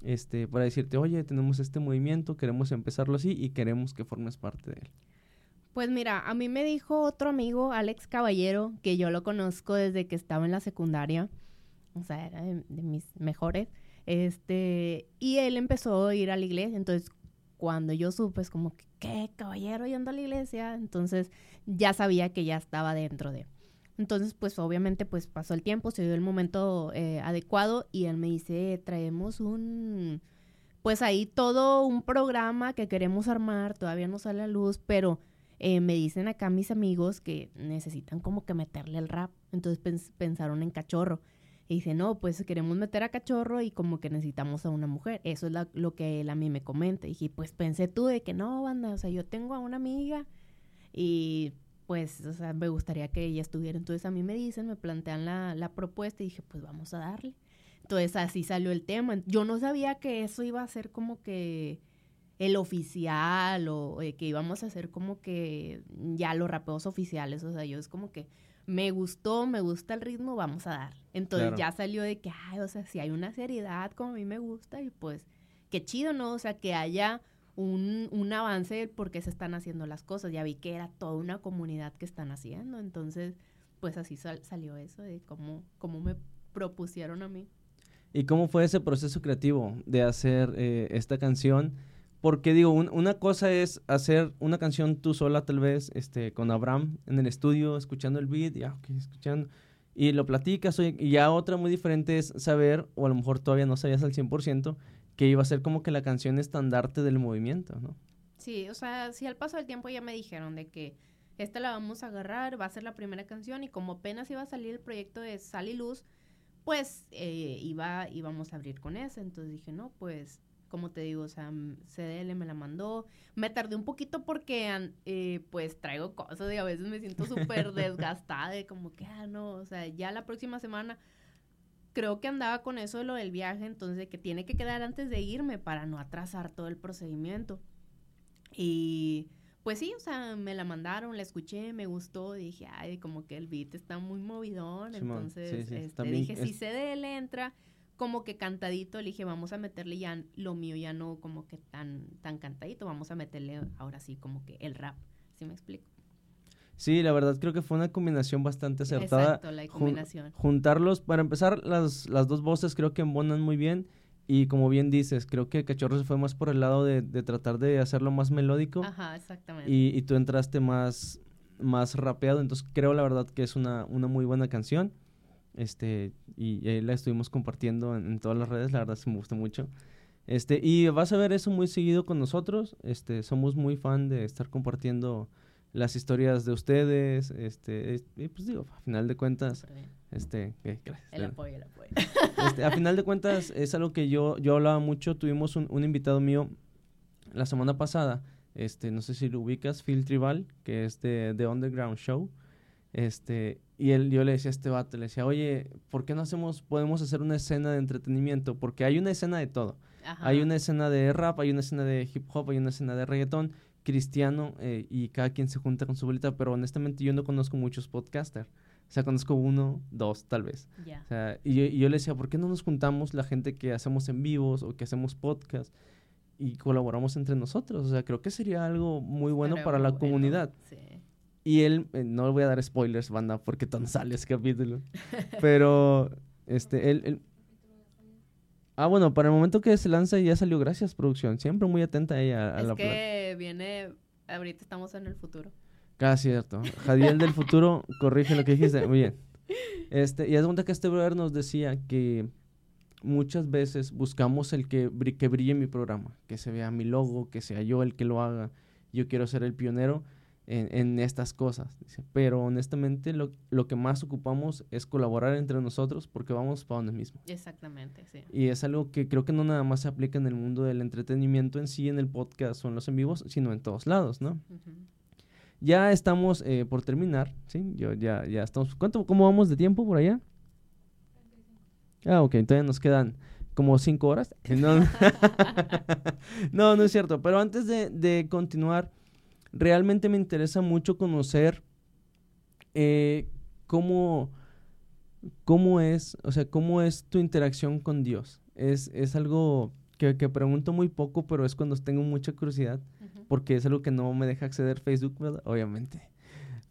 S1: este, para decirte, oye, tenemos este movimiento, queremos empezarlo así y queremos que formes parte de él?
S2: Pues mira, a mí me dijo otro amigo, Alex Caballero, que yo lo conozco desde que estaba en la secundaria o sea, era de, mis mejores, este, y él empezó a ir a la iglesia, entonces cuando yo supe, es como, ¿qué caballero yendo a la iglesia? Entonces ya sabía que ya estaba dentro de. Entonces, pues obviamente, pues pasó el tiempo, se dio el momento eh, adecuado y él me dice, traemos un, pues ahí todo un programa que queremos armar, todavía no sale a luz, pero eh, me dicen acá mis amigos que necesitan como que meterle el rap. Entonces pensaron en cachorro. Y dice, no, pues queremos meter a cachorro y como que necesitamos a una mujer. Eso es lo que él a mí me comenta. Y dije, pues pensé tú de que no, banda, o sea, yo tengo a una amiga y pues, o sea, me gustaría que ella estuviera. Entonces a mí me dicen, me plantean la, la propuesta y dije, pues vamos a darle. Entonces así salió el tema. Yo no sabía que eso iba a ser como que el oficial o eh, que íbamos a hacer como que ya los rapeos oficiales. O sea, yo es como que me gustó, me gusta el ritmo, vamos a dar. Entonces ya salió de que, ay, o sea, si hay una seriedad como a mí me gusta y pues qué chido, ¿no? O sea, que haya un, un avance de por qué se están haciendo las cosas. Ya vi que era toda una comunidad que están haciendo, entonces pues así salió eso de cómo, cómo me propusieron a mí.
S1: ¿Y cómo fue ese proceso creativo de hacer eh, esta canción? Porque digo, una cosa es hacer una canción tú sola tal vez, este, con Abraham en el estudio, escuchando el beat, ya, escuchando, y lo platicas, y ya otra muy diferente es saber, o a lo mejor todavía no sabías al 100%, que iba a ser como que la canción estandarte del movimiento, ¿no?
S2: Sí, o sea, si al paso del tiempo ya me dijeron de que esta la vamos a agarrar, va a ser la primera canción, y como apenas iba a salir el proyecto de Sal y Luz, pues eh, iba, íbamos a abrir con ese, entonces dije, no, pues como te digo, o sea, CDL me la mandó. Me tardé un poquito porque, eh, pues, traigo cosas y a veces me siento súper [LAUGHS] desgastada de como que, ah, no, o sea, ya la próxima semana creo que andaba con eso de lo del viaje, entonces que tiene que quedar antes de irme para no atrasar todo el procedimiento. Y pues sí, o sea, me la mandaron, la escuché, me gustó, dije, ay, como que el beat está muy movidón, entonces este, dije, si CDL entra como que cantadito, le dije, vamos a meterle ya lo mío, ya no como que tan, tan cantadito, vamos a meterle ahora sí como que el rap, ¿sí me explico?
S1: Sí, la verdad creo que fue una combinación bastante acertada.
S2: Exacto, la combinación.
S1: juntarlos, para empezar, las, las dos voces creo que embonan muy bien. Y como bien dices, creo que Cachorro se fue más por el lado de, de tratar de hacerlo más melódico.
S2: Ajá, exactamente.
S1: Y, y, tú entraste más, más rapeado. Entonces creo la verdad que es una, una muy buena canción. Este, y ahí la estuvimos compartiendo en, todas las redes, la verdad se me gusta mucho. Este, y vas a ver eso muy seguido con nosotros. Este, somos muy fan de estar compartiendo las historias de ustedes. Este, y pues digo, a final de cuentas, este,
S2: El apoyo, el apoyo.
S1: Este, a final de cuentas es algo que yo, yo hablaba mucho. Tuvimos un, un invitado mío la semana pasada. Este, no sé si lo ubicas, Phil Tribal, que es de The Underground Show. Este, y él, yo le decía a este vato, le decía, oye, ¿por qué no hacemos, podemos hacer una escena de entretenimiento? Porque hay una escena de todo. Hay una escena de rap, hay una escena de hip hop, hay una escena de reggaetón, cristiano, eh, y cada quien se junta con su bolita, pero honestamente yo no conozco muchos podcasters. O sea, conozco uno, dos, tal vez. O sea, y, yo- y yo le decía, ¿por qué no nos juntamos la gente que hacemos en vivos o que hacemos podcast y colaboramos entre nosotros? O sea, creo que sería algo muy bueno para la
S2: bueno,
S1: comunidad.
S2: Sí.
S1: Y él, eh, no le voy a dar spoilers, banda, porque tan sale ese capítulo. [LAUGHS] Pero, este, él, él- Ah, bueno, para el momento que se lanza ya salió. Gracias, producción. Siempre muy atenta ella a
S2: Es
S1: la
S2: que viene, ahorita estamos en el futuro.
S1: Ah, cierto. Jadiel del futuro, [LAUGHS] corrige lo que dijiste. Muy bien. Este, y de cuenta que este brother nos decía que muchas veces buscamos el que, que brille mi programa, que se vea mi logo, que sea yo el que lo haga. Yo quiero ser el pionero en, en estas cosas. dice. Pero honestamente lo, lo que más ocupamos es colaborar entre nosotros porque vamos para donde mismo.
S2: Exactamente, sí.
S1: Y es algo que creo que no nada más se aplica en el mundo del entretenimiento en sí, en el podcast o en los en vivos, sino en todos lados, ¿no? Ya estamos eh, por terminar, ¿sí? Yo ya, ya estamos. ¿Cuánto, ¿Cómo vamos de tiempo por allá? Ah, ok, todavía nos quedan como cinco horas. [LAUGHS] No, [LAUGHS] no, no es cierto. Pero antes de, de continuar, realmente me interesa mucho conocer eh, cómo, cómo es, o sea, cómo es tu interacción con Dios. Es, es algo que, que pregunto muy poco, pero es cuando tengo mucha curiosidad porque es algo que no me deja acceder Facebook, ¿verdad? Obviamente.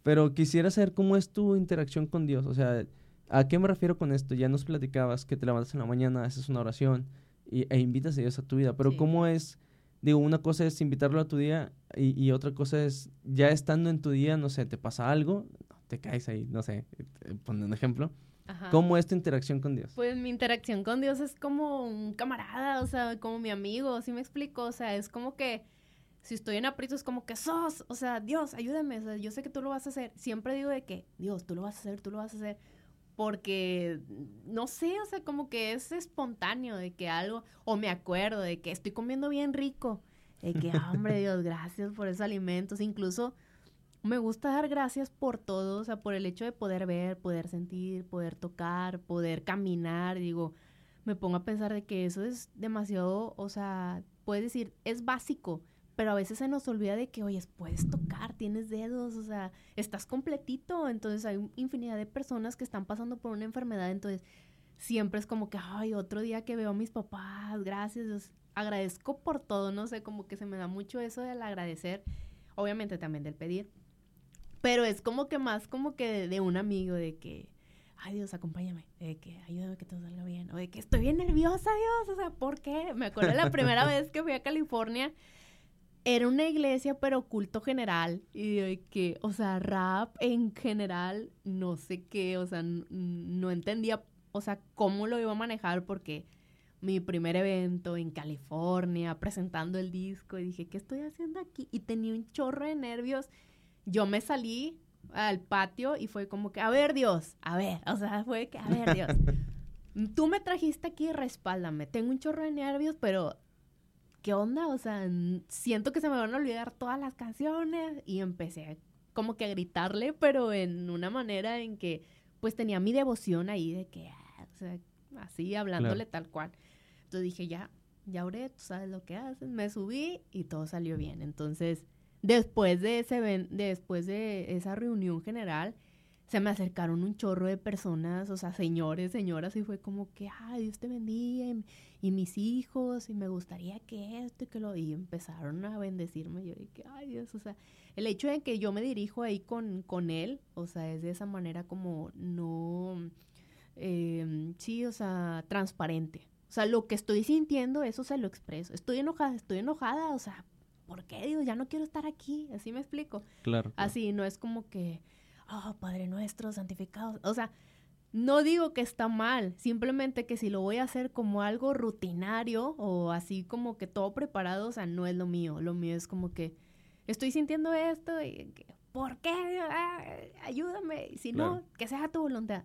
S1: Pero quisiera saber cómo es tu interacción con Dios. O sea, ¿a qué me refiero con esto? Ya nos platicabas que te levantas en la mañana, haces una oración y, e invitas a Dios a tu vida. Pero
S2: Sí.
S1: ¿cómo es? Digo, una cosa es invitarlo a tu día y, y otra cosa es, ya estando en tu día, no sé, te pasa algo, te caes ahí, no sé, eh, pon un ejemplo.
S2: Ajá.
S1: ¿Cómo es tu interacción con Dios?
S2: Pues mi interacción con Dios es como un camarada, o sea, como mi amigo, ¿sí me explico? O sea, es como que si estoy en aprietos, como que sos, o sea, Dios, ayúdame, o sea, yo sé que tú lo vas a hacer. Siempre digo de que, Dios, tú lo vas a hacer, tú lo vas a hacer. Porque, no sé, o sea, como que es espontáneo de que algo, o me acuerdo de que estoy comiendo bien rico, de que, "Ah, hombre, [LAUGHS] Dios, gracias por esos alimentos. Incluso me gusta dar gracias por todo, o sea, por el hecho de poder ver, poder sentir, poder tocar, poder caminar, digo, me pongo a pensar de que eso es demasiado, o sea, puedes decir, es básico, pero a veces se nos olvida de que, oye, puedes tocar, tienes dedos, o sea, estás completito, entonces hay infinidad de personas que están pasando por una enfermedad, entonces siempre es como que, ay, otro día que veo a mis papás, gracias, Dios, agradezco por todo, no sé, como que se me da mucho eso del agradecer, obviamente también del pedir, pero es como que más como que de, de un amigo, de que, ay Dios, acompáñame, de que ayúdame que todo salga bien, o de que estoy bien nerviosa, Dios, o sea, ¿por qué? Me acuerdo la primera [LAUGHS] vez que fui a California, era una iglesia, pero culto general, y de que, o sea, rap en general, no sé qué, o sea, no entendía, o sea, cómo lo iba a manejar, porque mi primer evento en California, presentando el disco, y dije, ¿qué estoy haciendo aquí? Y tenía un chorro de nervios. Yo me salí al patio y fue como que, a ver, Dios, a ver, o sea, fue que, a ver, Dios, [LAUGHS] tú me trajiste aquí, respáldame. Tengo un chorro de nervios, pero ¿qué onda? O sea, siento que se me van a olvidar todas las canciones y empecé como que a gritarle, pero en una manera en que pues tenía mi devoción ahí de que, ah, o sea, así hablándole tal cual. Entonces dije, ya, ya oré, tú sabes lo que haces, me subí y todo salió bien. Entonces, después de ese después de esa reunión general, se me acercaron un chorro de personas, o sea, señores, señoras, y fue como que, ay, Dios te bendiga, y, y mis hijos, y me gustaría que esto y que lo, y empezaron a bendecirme, y yo dije, ay, Dios, o sea, el hecho de que yo me dirijo ahí con, con él, o sea, es de esa manera como no, eh, sí, o sea, transparente. O sea, lo que estoy sintiendo, eso se lo expreso. Estoy enojada, estoy enojada, o sea, ¿por qué? Digo, ya no quiero estar aquí, así me explico.
S1: Claro. claro.
S2: Así, no es como que, oh, Padre nuestro, santificado. O sea, no digo que está mal, simplemente que si lo voy a hacer como algo rutinario o así como que todo preparado, o sea, no es lo mío. Lo mío es como que estoy sintiendo esto y, ¿por qué? Ah, ayúdame. Si no, que sea tu voluntad.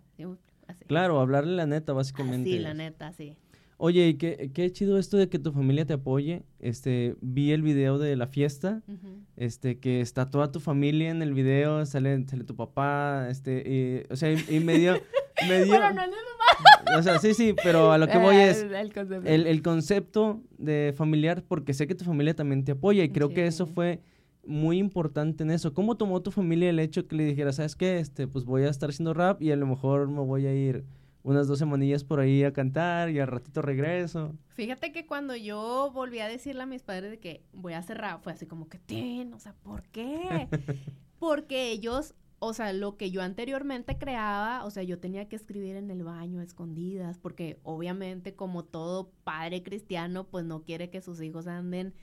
S2: Así.
S1: Claro, hablarle la neta, básicamente.
S2: Sí, la neta, sí.
S1: Oye, y qué, qué chido esto de que tu familia te apoye. Este, vi el video de la fiesta, este, que está toda tu familia en el video, sale, sale tu papá, este, y, o sea, y, y me dio, [LAUGHS] me dio,
S2: Bueno, no, no, no.
S1: o sea, sí, sí, pero a lo que voy es
S2: El, el concepto.
S1: el, el concepto de familiar, porque sé que tu familia también te apoya y creo que eso fue muy importante en eso. ¿Cómo tomó tu familia el hecho que le dijera, sabes qué, este, pues voy a estar haciendo rap y a lo mejor me voy a ir unas dos semanillas por ahí a cantar y al ratito regreso?
S2: Fíjate que cuando yo volví a decirle a mis padres de que voy a hacer rap, fue así como que, ten, o sea, ¿por qué? [LAUGHS] Porque ellos, o sea, lo que yo anteriormente creaba, o sea, yo tenía que escribir en el baño a escondidas, porque obviamente como todo padre cristiano, pues no quiere que sus hijos anden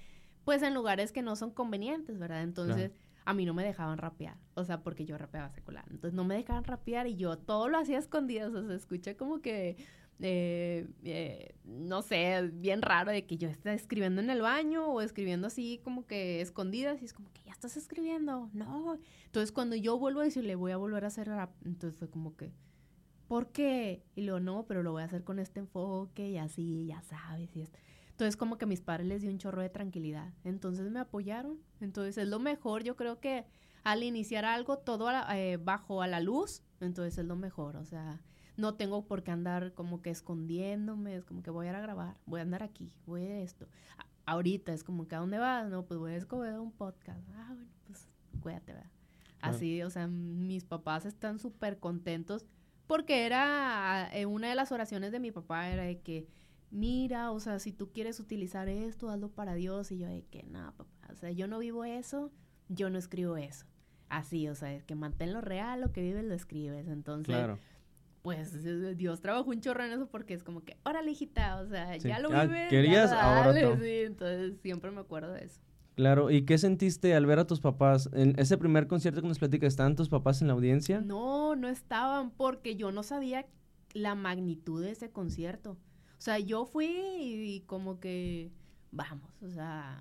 S2: pues en lugares que no son convenientes, ¿verdad? Entonces, a mí no me dejaban rapear, o sea, porque yo rapeaba secular. Entonces, no me dejaban rapear y yo todo lo hacía escondido, o sea, se escucha como que, eh, eh, no sé, bien raro de que yo esté escribiendo en el baño o escribiendo así como que escondidas y es como que ya estás escribiendo, no. Entonces, cuando yo vuelvo a decirle, voy a volver a hacer rap, entonces fue como que... ¿Por qué? Y luego, no, pero lo voy a hacer con este enfoque y así, ya sabes. Y esto. Entonces como que mis padres les dio un chorro de tranquilidad. Entonces me apoyaron. Entonces es lo mejor, yo creo que al iniciar algo todo eh, bajo a la luz, entonces es lo mejor. O sea, no tengo por qué andar como que escondiéndome, es como que voy a ir a grabar, voy a andar aquí, voy a esto. ahorita es como que ¿a dónde vas? No, pues voy a escoger un podcast. Ah, bueno, pues cuídate, ¿verdad? Así, o sea, mis papás están súper contentos porque era eh, una de las oraciones de mi papá era de que mira, o sea, si tú quieres utilizar esto, hazlo para Dios. Y yo de que no, papá, o sea, yo no vivo eso, yo no escribo eso. Así, o sea, es que manténlo real, lo que vives lo escribes. Entonces, pues Dios trabajó un chorro en eso porque es como que, órale, hijita, o sea, ya lo vives.
S1: querías, ahora
S2: Sí, entonces siempre me acuerdo de eso.
S1: Claro, ¿y qué sentiste al ver a tus papás? En ese primer concierto que nos platicas, ¿estaban tus papás en la audiencia?
S2: No, no estaban porque yo no sabía la magnitud de ese concierto. O sea, yo fui y, como que, vamos, o sea,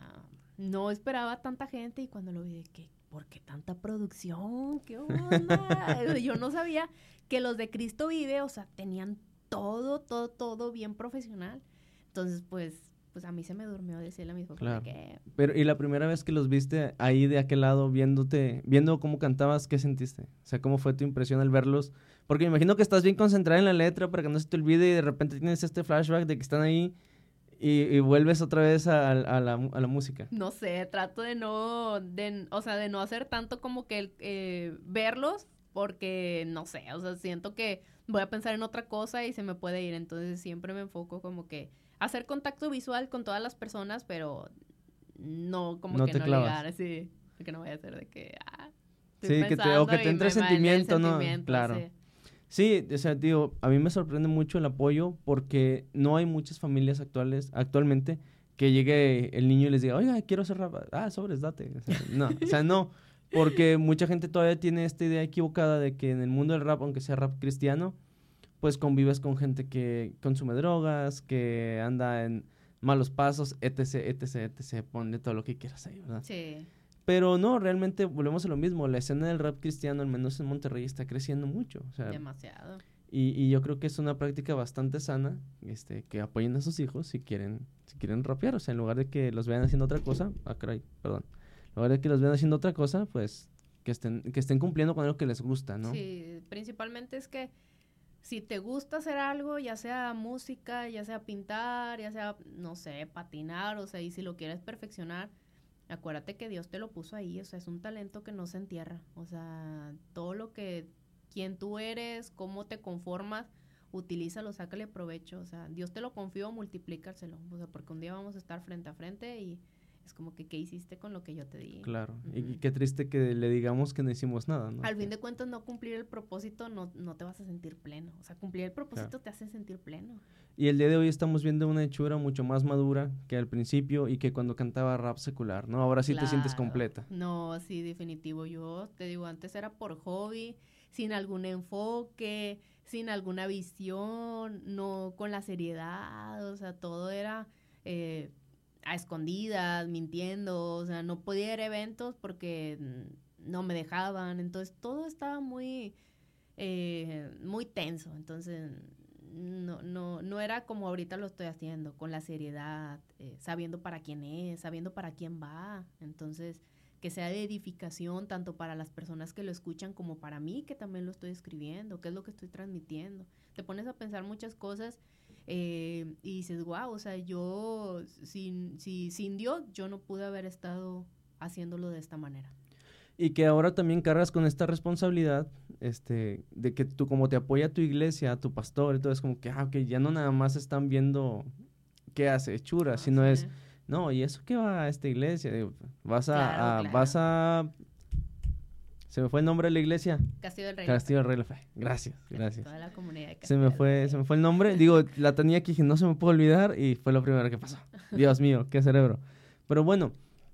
S2: no esperaba tanta gente y cuando lo vi, de que, ¿por qué tanta producción? ¿Qué onda? [LAUGHS] yo no sabía que los de Cristo Vive, o sea, tenían todo, todo, todo bien profesional. Entonces, pues, pues a mí se me durmió decirle a mis papás claro. que...
S1: Pero, ¿y la primera vez que los viste ahí de aquel lado, viéndote, viendo cómo cantabas, qué sentiste? O sea, ¿cómo fue tu impresión al verlos porque me imagino que estás bien concentrada en la letra para que no se te olvide y de repente tienes este flashback de que están ahí y, vuelves otra vez a, la, música.
S2: No sé, trato de no, de, o sea, de no hacer tanto como que eh, verlos porque, no sé, o sea, siento que voy a pensar en otra cosa y se me puede ir. Entonces siempre me enfoco como que hacer contacto visual con todas las personas, pero no como que no llegar, sí, que no voy a hacer de que... Ah,
S1: sí, que te, o que te entre sentimiento, ¿no? Claro. Sí, o sea, digo, a mí me sorprende mucho el apoyo porque no hay muchas familias actuales, actualmente, que llegue el niño y les diga, oiga, quiero hacer rap. Ah, sobres, date. no, o sea, no. Porque mucha gente todavía tiene esta idea equivocada de que en el mundo del rap, aunque sea rap cristiano, pues convives con gente que consume drogas, que anda en malos pasos, etc, etc, etc. Ponle todo lo que quieras ahí, ¿verdad?
S2: Sí.
S1: Pero no, realmente volvemos a lo mismo. La escena del rap cristiano, al menos en Monterrey, está creciendo mucho.
S2: Demasiado.
S1: Y, y, yo creo que es una práctica bastante sana, este, que apoyen a sus hijos si quieren, si quieren rapear. O sea, en lugar de que los vean haciendo otra cosa, ah, caray, perdón. En lugar de que los vean haciendo otra cosa, pues que estén, que estén cumpliendo con algo que les gusta, ¿no?
S2: Sí, principalmente es que si te gusta hacer algo, ya sea música, ya sea pintar, ya sea, no sé, patinar, o sea, y si lo quieres perfeccionar, acuérdate que Dios te lo puso ahí, o sea, es un talento que no se entierra, o sea, todo lo que, quien tú eres, cómo te conformas, utilízalo, sácale provecho, o sea, Dios te lo confió, multiplícaselo, o sea, porque un día vamos a estar frente a frente y es como que, ¿qué hiciste con lo que yo te di?
S1: Claro, y qué triste que le digamos que no hicimos nada, ¿no?
S2: Al fin de cuentas, no cumplir el propósito no, no te vas a sentir pleno. O sea, cumplir el propósito te hace sentir pleno.
S1: Y el día de hoy estamos viendo una hechura mucho más madura que al principio y que cuando cantaba rap secular, ¿no? Ahora sí te sientes completa.
S2: No, sí, definitivo. Yo te digo, antes era por hobby, sin algún enfoque, sin alguna visión, no con la seriedad, o sea, todo era... Eh, a escondidas, mintiendo, o sea, no podía ir a eventos porque no me dejaban, entonces todo estaba muy, eh, muy tenso, entonces no, no, no era como ahorita lo estoy haciendo, con la seriedad, eh, sabiendo para quién es, sabiendo para quién va, entonces que sea de edificación tanto para las personas que lo escuchan como para mí que también lo estoy escribiendo, qué es lo que estoy transmitiendo. Te pones a pensar muchas cosas eh, y dices, wow, o sea, yo sin, si, sin Dios, yo no pude haber estado haciéndolo de esta manera.
S1: Y que ahora también cargas con esta responsabilidad, este, de que tú como te apoya tu iglesia, tu pastor, y todo es como que, ah, ok, ya no nada más están viendo qué hace hechura,
S2: Ah,
S1: sino
S2: sí.
S1: es, no, ¿y eso qué va a esta iglesia? Vas a,
S2: Claro,
S1: a-
S2: claro.
S1: vas a, se me fue el nombre de la iglesia,
S2: Castillo del Rey.
S1: Castillo del Rey la Fe. Gracias, gracias.
S2: Toda la comunidad de
S1: Se me fue, se me fue el nombre. Digo, la tenía aquí, dije, no se me puede olvidar y fue lo primero que pasó. [LAUGHS] Dios mío, qué cerebro. Pero bueno,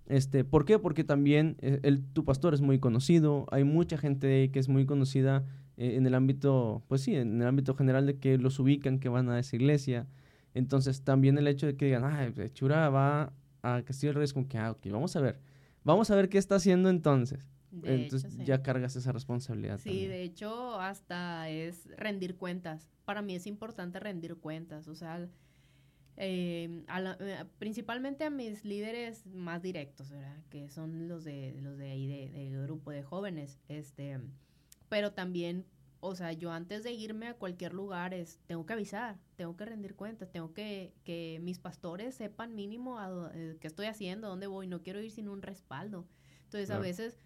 S1: este, ¿por qué? Porque también eh, el, tu pastor es muy conocido, hay mucha gente que es muy conocida eh, en el ámbito, pues sí, en el ámbito general de que los ubican, que van a esa iglesia. Entonces también el hecho de que digan, ah, Chura va a Castillo del Rey es como que, ah, ok, vamos a ver. Vamos a ver qué está haciendo entonces.
S2: De
S1: entonces
S2: hecho, sí.
S1: ya cargas esa responsabilidad.
S2: Sí,
S1: también.
S2: de hecho, hasta es rendir cuentas. Para mí es importante rendir cuentas. O sea, eh, a la- eh, principalmente a mis líderes más directos, ¿verdad? Que son los de los de ahí, de, de grupo de jóvenes. Este, pero también, o sea, yo antes de irme a cualquier lugar, es, tengo que avisar, tengo que rendir cuentas, tengo que que mis pastores sepan mínimo a eh, qué estoy haciendo, dónde voy. No quiero ir sin un respaldo. Entonces, a
S1: Claro.
S2: veces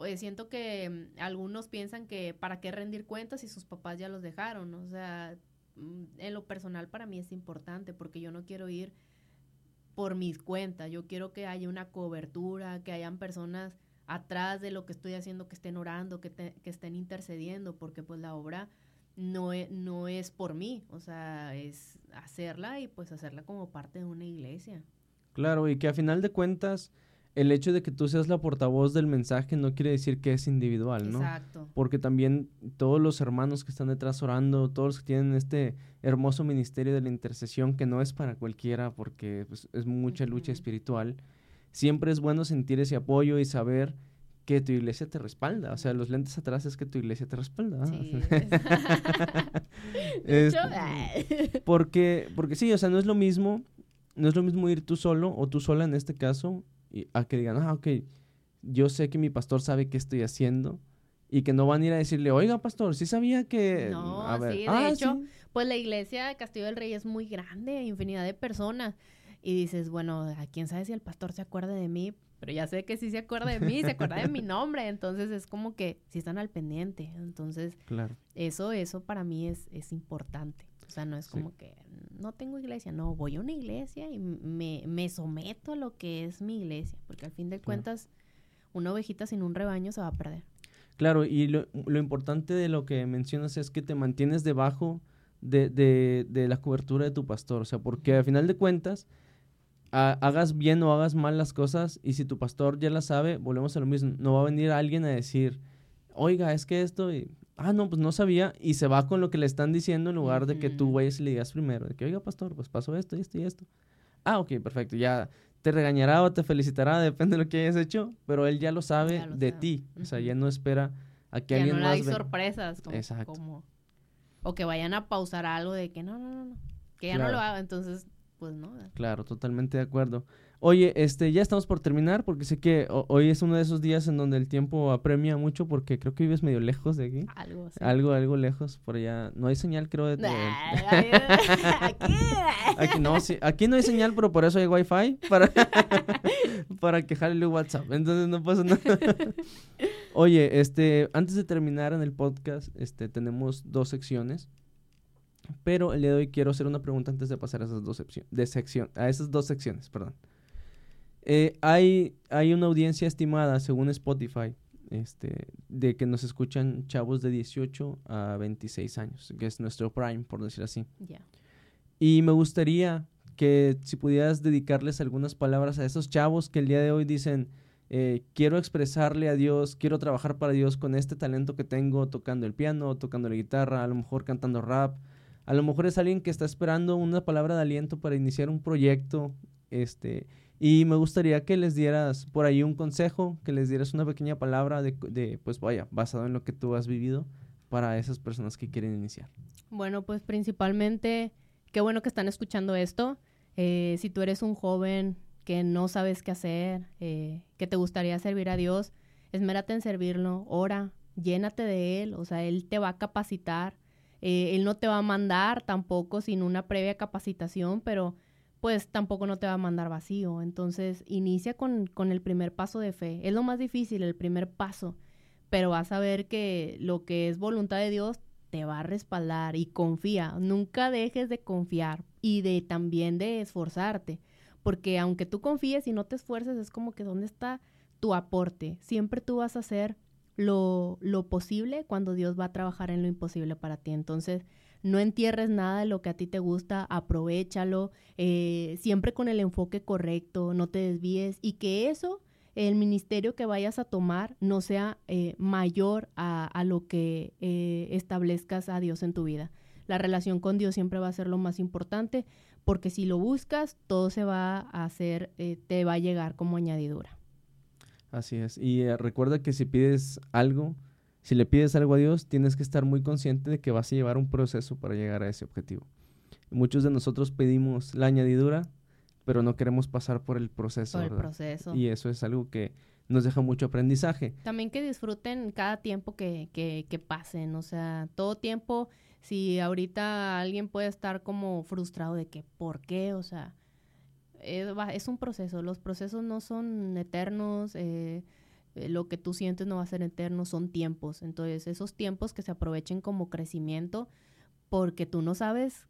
S2: pues siento que mm, algunos piensan que para qué rendir cuentas si sus papás ya los dejaron, o sea, mm, en lo personal para mí es importante porque yo no quiero ir por mis cuentas, yo quiero que haya una cobertura, que hayan personas atrás de lo que estoy haciendo, que estén orando, que, te- que estén intercediendo, porque pues la obra no es, no es por mí, o sea, es hacerla y pues hacerla como parte de una iglesia.
S1: Claro, y que a final de cuentas, el hecho de que tú seas la portavoz del mensaje no quiere decir que es individual, ¿no?
S2: Exacto.
S1: Porque también todos los hermanos que están detrás orando, todos los que tienen este hermoso ministerio de la intercesión, que no es para cualquiera porque pues, es mucha lucha espiritual, siempre es bueno sentir ese apoyo y saber que tu iglesia te respalda. O sea, los lentes atrás es que tu iglesia te respalda.
S2: Sí. [LAUGHS] [LAUGHS]
S1: Es-
S2: Yo- [LAUGHS]
S1: porque, porque sí, o sea, no es lo mismo, no es lo mismo ir tú solo o tú sola en este caso, y a que digan, ah, ok, yo sé que mi pastor sabe qué estoy haciendo, y que no van a ir a decirle, oiga, pastor, sí sabía que...
S2: No,
S1: a ver,
S2: sí, de
S1: "Ah,
S2: hecho,
S1: sí".
S2: Pues la iglesia de Castillo del Rey es muy grande, infinidad de personas. Y dices, bueno, ¿a quién sabe si el pastor se acuerda de mí? Pero ya sé que sí se acuerda de mí, se acuerda de mi nombre. Entonces es como que sí están al pendiente. Entonces,
S1: Claro,
S2: eso, eso para mí es, es importante. O sea, no es
S1: Sí.
S2: como que no tengo iglesia. No, voy a una iglesia y me, me someto a lo que es mi iglesia. Porque al fin de
S1: Claro.
S2: cuentas, una ovejita sin un rebaño se va a perder.
S1: claro, y lo, lo importante de lo que mencionas es que te mantienes debajo de, de, de la cobertura de tu pastor, o sea, porque a final de cuentas, ha- hagas bien o hagas mal las cosas, y si tu pastor ya la sabe, volvemos a lo mismo, no va a venir alguien a decir, oiga, es que esto, y, ah, no, pues no sabía, y se va con lo que le están diciendo en lugar de que tú vayas y le digas primero, de que, oiga, pastor, pues pasó esto, y esto y esto. Ah, ok, perfecto, ya te regañará o te felicitará, [LAUGHS] depende de lo que hayas hecho, pero él ya lo sabe
S2: Ya lo
S1: de
S2: sabe.
S1: ti, o sea, ya no espera a que
S2: ya
S1: alguien
S2: no le
S1: más
S2: hay sorpresas como,
S1: Exacto.
S2: como- o que vayan a pausar algo de que no no no no que ya
S1: Claro.
S2: no lo haga entonces pues no
S1: Claro, totalmente de acuerdo. Oye, este, ya estamos por terminar porque sé que ho- hoy es uno de esos días en donde el tiempo apremia mucho porque creo que vives medio lejos de aquí.
S2: algo así
S1: Algo, algo lejos por allá. No hay señal, creo. De,
S2: aquí [LAUGHS]
S1: Aquí no, sí, aquí no hay señal, pero por eso hay wifi para, [LAUGHS] para que jale WhatsApp. Entonces no pasa nada. [LAUGHS] Oye, este, antes de terminar en el podcast, este, tenemos dos secciones. Pero el día de hoy quiero hacer una pregunta antes de pasar a esas dos, seccio- de sección, a esas dos secciones. Perdón. Eh, hay, hay una audiencia estimada, según Spotify, este, de que nos escuchan chavos de 18 a 26 años, que es nuestro prime, por decir así. Y me gustaría que si pudieras dedicarles algunas palabras a esos chavos que el día de hoy dicen, eh, quiero expresarle a Dios, quiero trabajar para Dios con este talento que tengo, tocando el piano, tocando la guitarra, a lo mejor cantando rap. A lo mejor es alguien que está esperando una palabra de aliento para iniciar un proyecto. Este, y me gustaría que les dieras por ahí un consejo, que les dieras una pequeña palabra de, pues vaya, basado en lo que tú has vivido para esas personas que quieren iniciar.
S2: bueno pues principalmente qué bueno que están escuchando esto. Eh, si tú eres un joven que no sabes qué hacer eh, que te gustaría servir a Dios esmérate en servirlo. Ora llénate de él o sea él te va a capacitar. Eh, él no te va a mandar tampoco sin una previa capacitación pero pues tampoco no te va a mandar vacío. Entonces, inicia con, con el primer paso de fe. Es lo más difícil, el primer paso. Pero vas a ver que lo que es voluntad de Dios te va a respaldar y confía. Nunca dejes de confiar y de también de esforzarte. Porque aunque tú confíes y no te esfuerces, es como que ¿dónde está tu aporte? Siempre tú vas a hacer lo, lo posible cuando Dios va a trabajar en lo imposible para ti. Entonces, no entierres nada de lo que a ti te gusta, aprovechalo, eh, siempre con el enfoque correcto, no te desvíes y que eso, el ministerio que vayas a tomar, no sea eh, mayor a, lo que eh, establezcas a Dios en tu vida. La relación con Dios siempre va a ser lo más importante porque si lo buscas, todo se va a hacer, te va a llegar como añadidura.
S1: Así es. Y recuerda que si pides algo, si le pides algo a Dios, tienes que estar muy consciente de que vas a llevar un proceso para llegar a ese objetivo. Muchos de nosotros pedimos la añadidura, pero no queremos pasar por el proceso.
S2: Por el proceso.
S1: Y eso es algo que nos deja mucho aprendizaje.
S2: También que disfruten cada tiempo que, que, que pasen, o sea, todo tiempo, si ahorita alguien puede estar como frustrado de que, ¿por qué? O sea, es, un proceso, los procesos no son eternos, eh, lo que tú sientes no va a ser eterno, son tiempos. Entonces, esos tiempos que se aprovechen como crecimiento, porque tú no sabes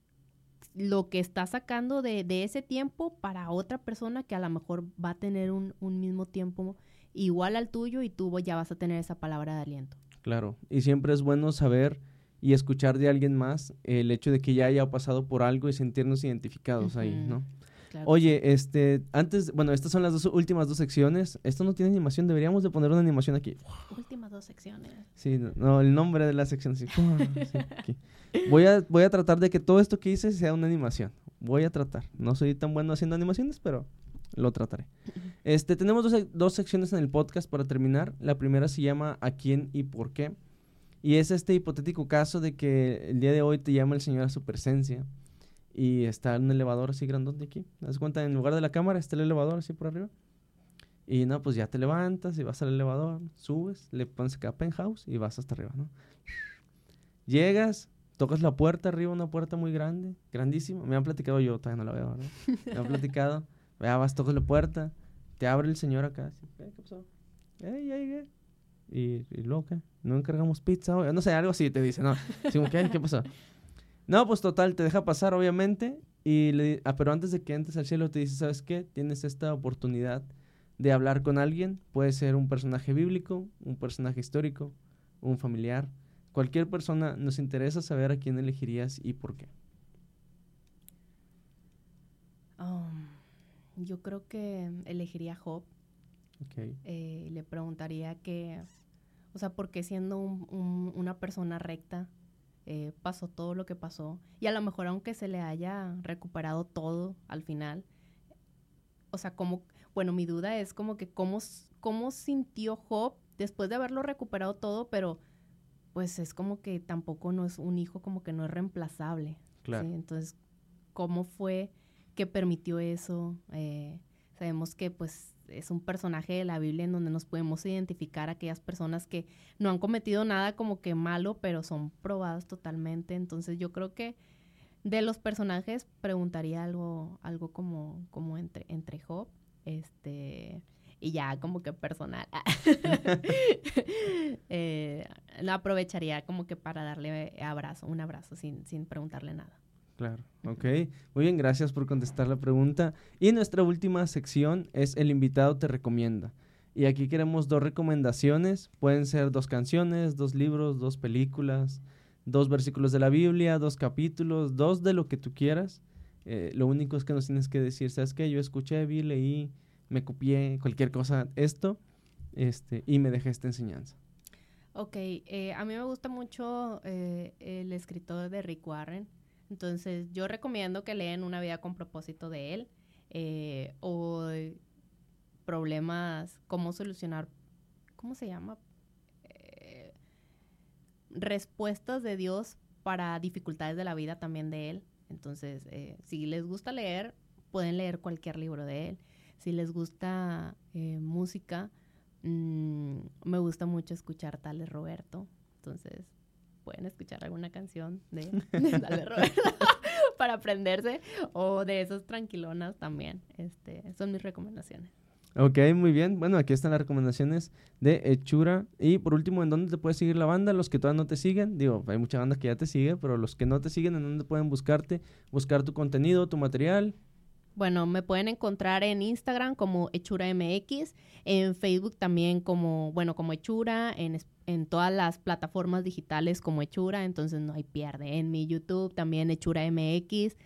S2: lo que estás sacando de, de ese tiempo para otra persona que a lo mejor va a tener un, un mismo tiempo igual al tuyo y tú ya vas a tener esa palabra de aliento.
S1: Claro, y siempre es bueno saber y escuchar de alguien más el hecho de que ya haya pasado por algo y sentirnos identificados ahí, ¿no? Oye, este, antes, bueno, estas son las dos últimas dos secciones. Esto no tiene animación, deberíamos de poner una animación aquí.
S2: Últimas dos secciones.
S1: Sí, no, el nombre de la sección. Sí. [LAUGHS] voy, a, voy a tratar de que todo esto que hice sea una animación. Voy a tratar. No soy tan bueno haciendo animaciones, pero lo trataré. [LAUGHS] Este, tenemos dos, dos secciones en el podcast para terminar. La primera se llama ¿A quién y por qué? Y es este hipotético caso de que el día de hoy te llama el Señor a su presencia y está un elevador así grandote aquí. ¿Te das cuenta? En lugar de la cámara está el elevador así por arriba. Y no, pues ya te levantas y vas al elevador, subes, le pones acá penthouse y vas hasta arriba, ¿no? Llegas, tocas la puerta arriba, una puerta muy grande, grandísima. Me han platicado yo, todavía no la veo, ¿verdad? Me han platicado. [LAUGHS] Ya vas, tocas la puerta, te abre el señor acá. ¿Qué pasó? Ey, ey, ey. Y, y luego, ¿qué? ¿No encargamos pizza hoy? No sé, algo así te dice, ¿no? ¿qué? ¿Qué pasó? No, pues total, te deja pasar, obviamente. Y le, ah, pero antes de que entres al cielo, te dice: ¿Sabes qué? Tienes esta oportunidad de hablar con alguien. Puede ser un personaje bíblico, un personaje histórico, un familiar. Cualquier persona, nos interesa saber a quién elegirías y por qué.
S2: Um, yo creo que elegiría a Job.
S1: Okay.
S2: Eh, le preguntaría que, o sea, ¿por qué siendo una persona recta eh, pasó todo lo que pasó. Y a lo mejor aunque se le haya recuperado todo al final, o sea, como, bueno, mi duda es como que cómo, cómo sintió Job después de haberlo recuperado todo, pero pues es como que tampoco no es un hijo como que no es reemplazable.
S1: Claro.
S2: Entonces, ¿cómo fue que permitió eso? Eh, sabemos que pues es un personaje de la Biblia en donde nos podemos identificar a aquellas personas que no han cometido nada como que malo, pero son probadas totalmente. Entonces yo creo que de los personajes preguntaría algo, algo como, como entre, entre Job, este, y ya como que personal. [LAUGHS] eh, lo aprovecharía como que para darle abrazo, un abrazo sin, sin preguntarle nada.
S1: Claro, ok. Muy bien, gracias por contestar la pregunta. Y nuestra última sección es El invitado te recomienda. Y aquí queremos dos recomendaciones. Pueden ser dos canciones, dos libros, dos películas, dos versículos de la Biblia, dos capítulos, dos de lo que tú quieras. Eh, lo único es que nos tienes que decir, ¿sabes qué? Yo escuché, vi, leí, me copié, cualquier cosa, esto, este, y me dejé esta enseñanza.
S2: Ok, eh, a mí me gusta mucho eh, el escritor de Rick Warren. Entonces, yo recomiendo que lean Una vida con propósito de él eh, o problemas, cómo solucionar, ¿cómo se llama? Eh, respuestas de Dios para dificultades de la vida también de él. Entonces, eh, si les gusta leer, pueden leer cualquier libro de él. Si les gusta música, mm, me gusta mucho escuchar Tales Roberto. Entonces, pueden escuchar alguna canción de, [LAUGHS] Dale Roberto. [LAUGHS] para aprenderse o de esos tranquilonas también. Este, son mis recomendaciones.
S1: Ok, muy bien. Bueno, aquí están las recomendaciones de Hechura. Y por último, ¿en dónde te puede seguir la banda? Los que todavía no te siguen. Digo, hay mucha banda que ya te sigue, pero los que no te siguen, ¿en dónde pueden buscarte? Buscar tu contenido, tu material.
S2: Bueno, me pueden encontrar en Instagram como Hechura MX, en Facebook también como, bueno, como Hechura, en, en todas las plataformas digitales como Hechura, entonces no hay pierde. En mi YouTube también Hechura MX.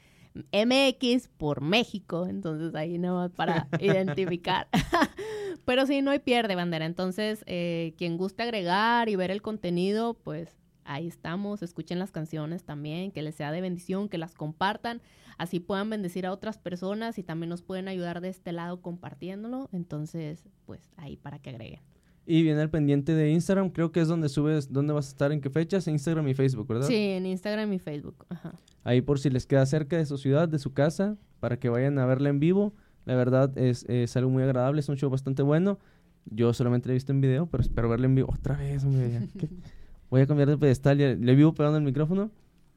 S2: MX por México, entonces ahí no para [LAUGHS] identificar. [LAUGHS] Pero sí, no hay pierde, bandera. Entonces, eh, quien guste agregar y ver el contenido, pues ahí estamos. Escuchen las canciones también, que les sea de bendición, que las compartan, así puedan bendecir a otras personas y también nos pueden ayudar de este lado compartiéndolo. Entonces, pues ahí para que agreguen.
S1: Y viene al pendiente de Instagram, creo que es donde subes, dónde vas a estar, en qué fechas, Instagram y Facebook, ¿verdad?
S2: Sí, en Instagram y Facebook. Ajá.
S1: Ahí por si les queda cerca de su ciudad, de su casa, para que vayan a verla en vivo. La verdad es, es algo muy agradable, es un show bastante bueno. Yo solamente la he visto en video, pero espero verla en vivo. Otra vez, hombre. [LAUGHS] Voy a cambiar de pedestal, ya le vivo pegando el micrófono,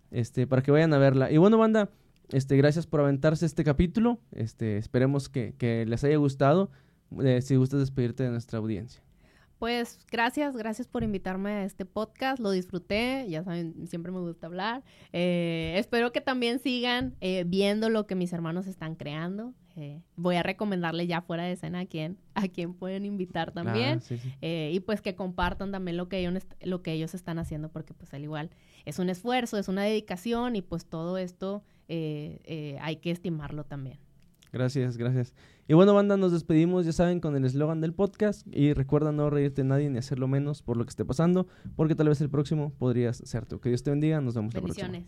S1: este, para que vayan a verla. Y bueno, banda, este, gracias por aventarse este capítulo. Este, esperemos que, que les haya gustado. Eh, si gustas despedirte de nuestra audiencia.
S2: Pues gracias, gracias por invitarme a este podcast, lo disfruté, ya saben, siempre me gusta hablar. Eh, espero que también sigan eh, viendo lo que mis hermanos están creando. Eh, voy a recomendarle ya fuera de escena a quién, a quién pueden invitar también. y pues que compartan también lo que, ellos, lo que ellos están haciendo, porque pues al igual es un esfuerzo, es una dedicación y pues todo esto hay que estimarlo también.
S1: Gracias, gracias. Y bueno, banda, nos despedimos, ya saben, con el eslogan del podcast. Y recuerda no reírte de nadie ni hacerlo menos por lo que esté pasando, porque tal vez el próximo podrías ser tú. Que Dios te bendiga, nos vemos la próxima.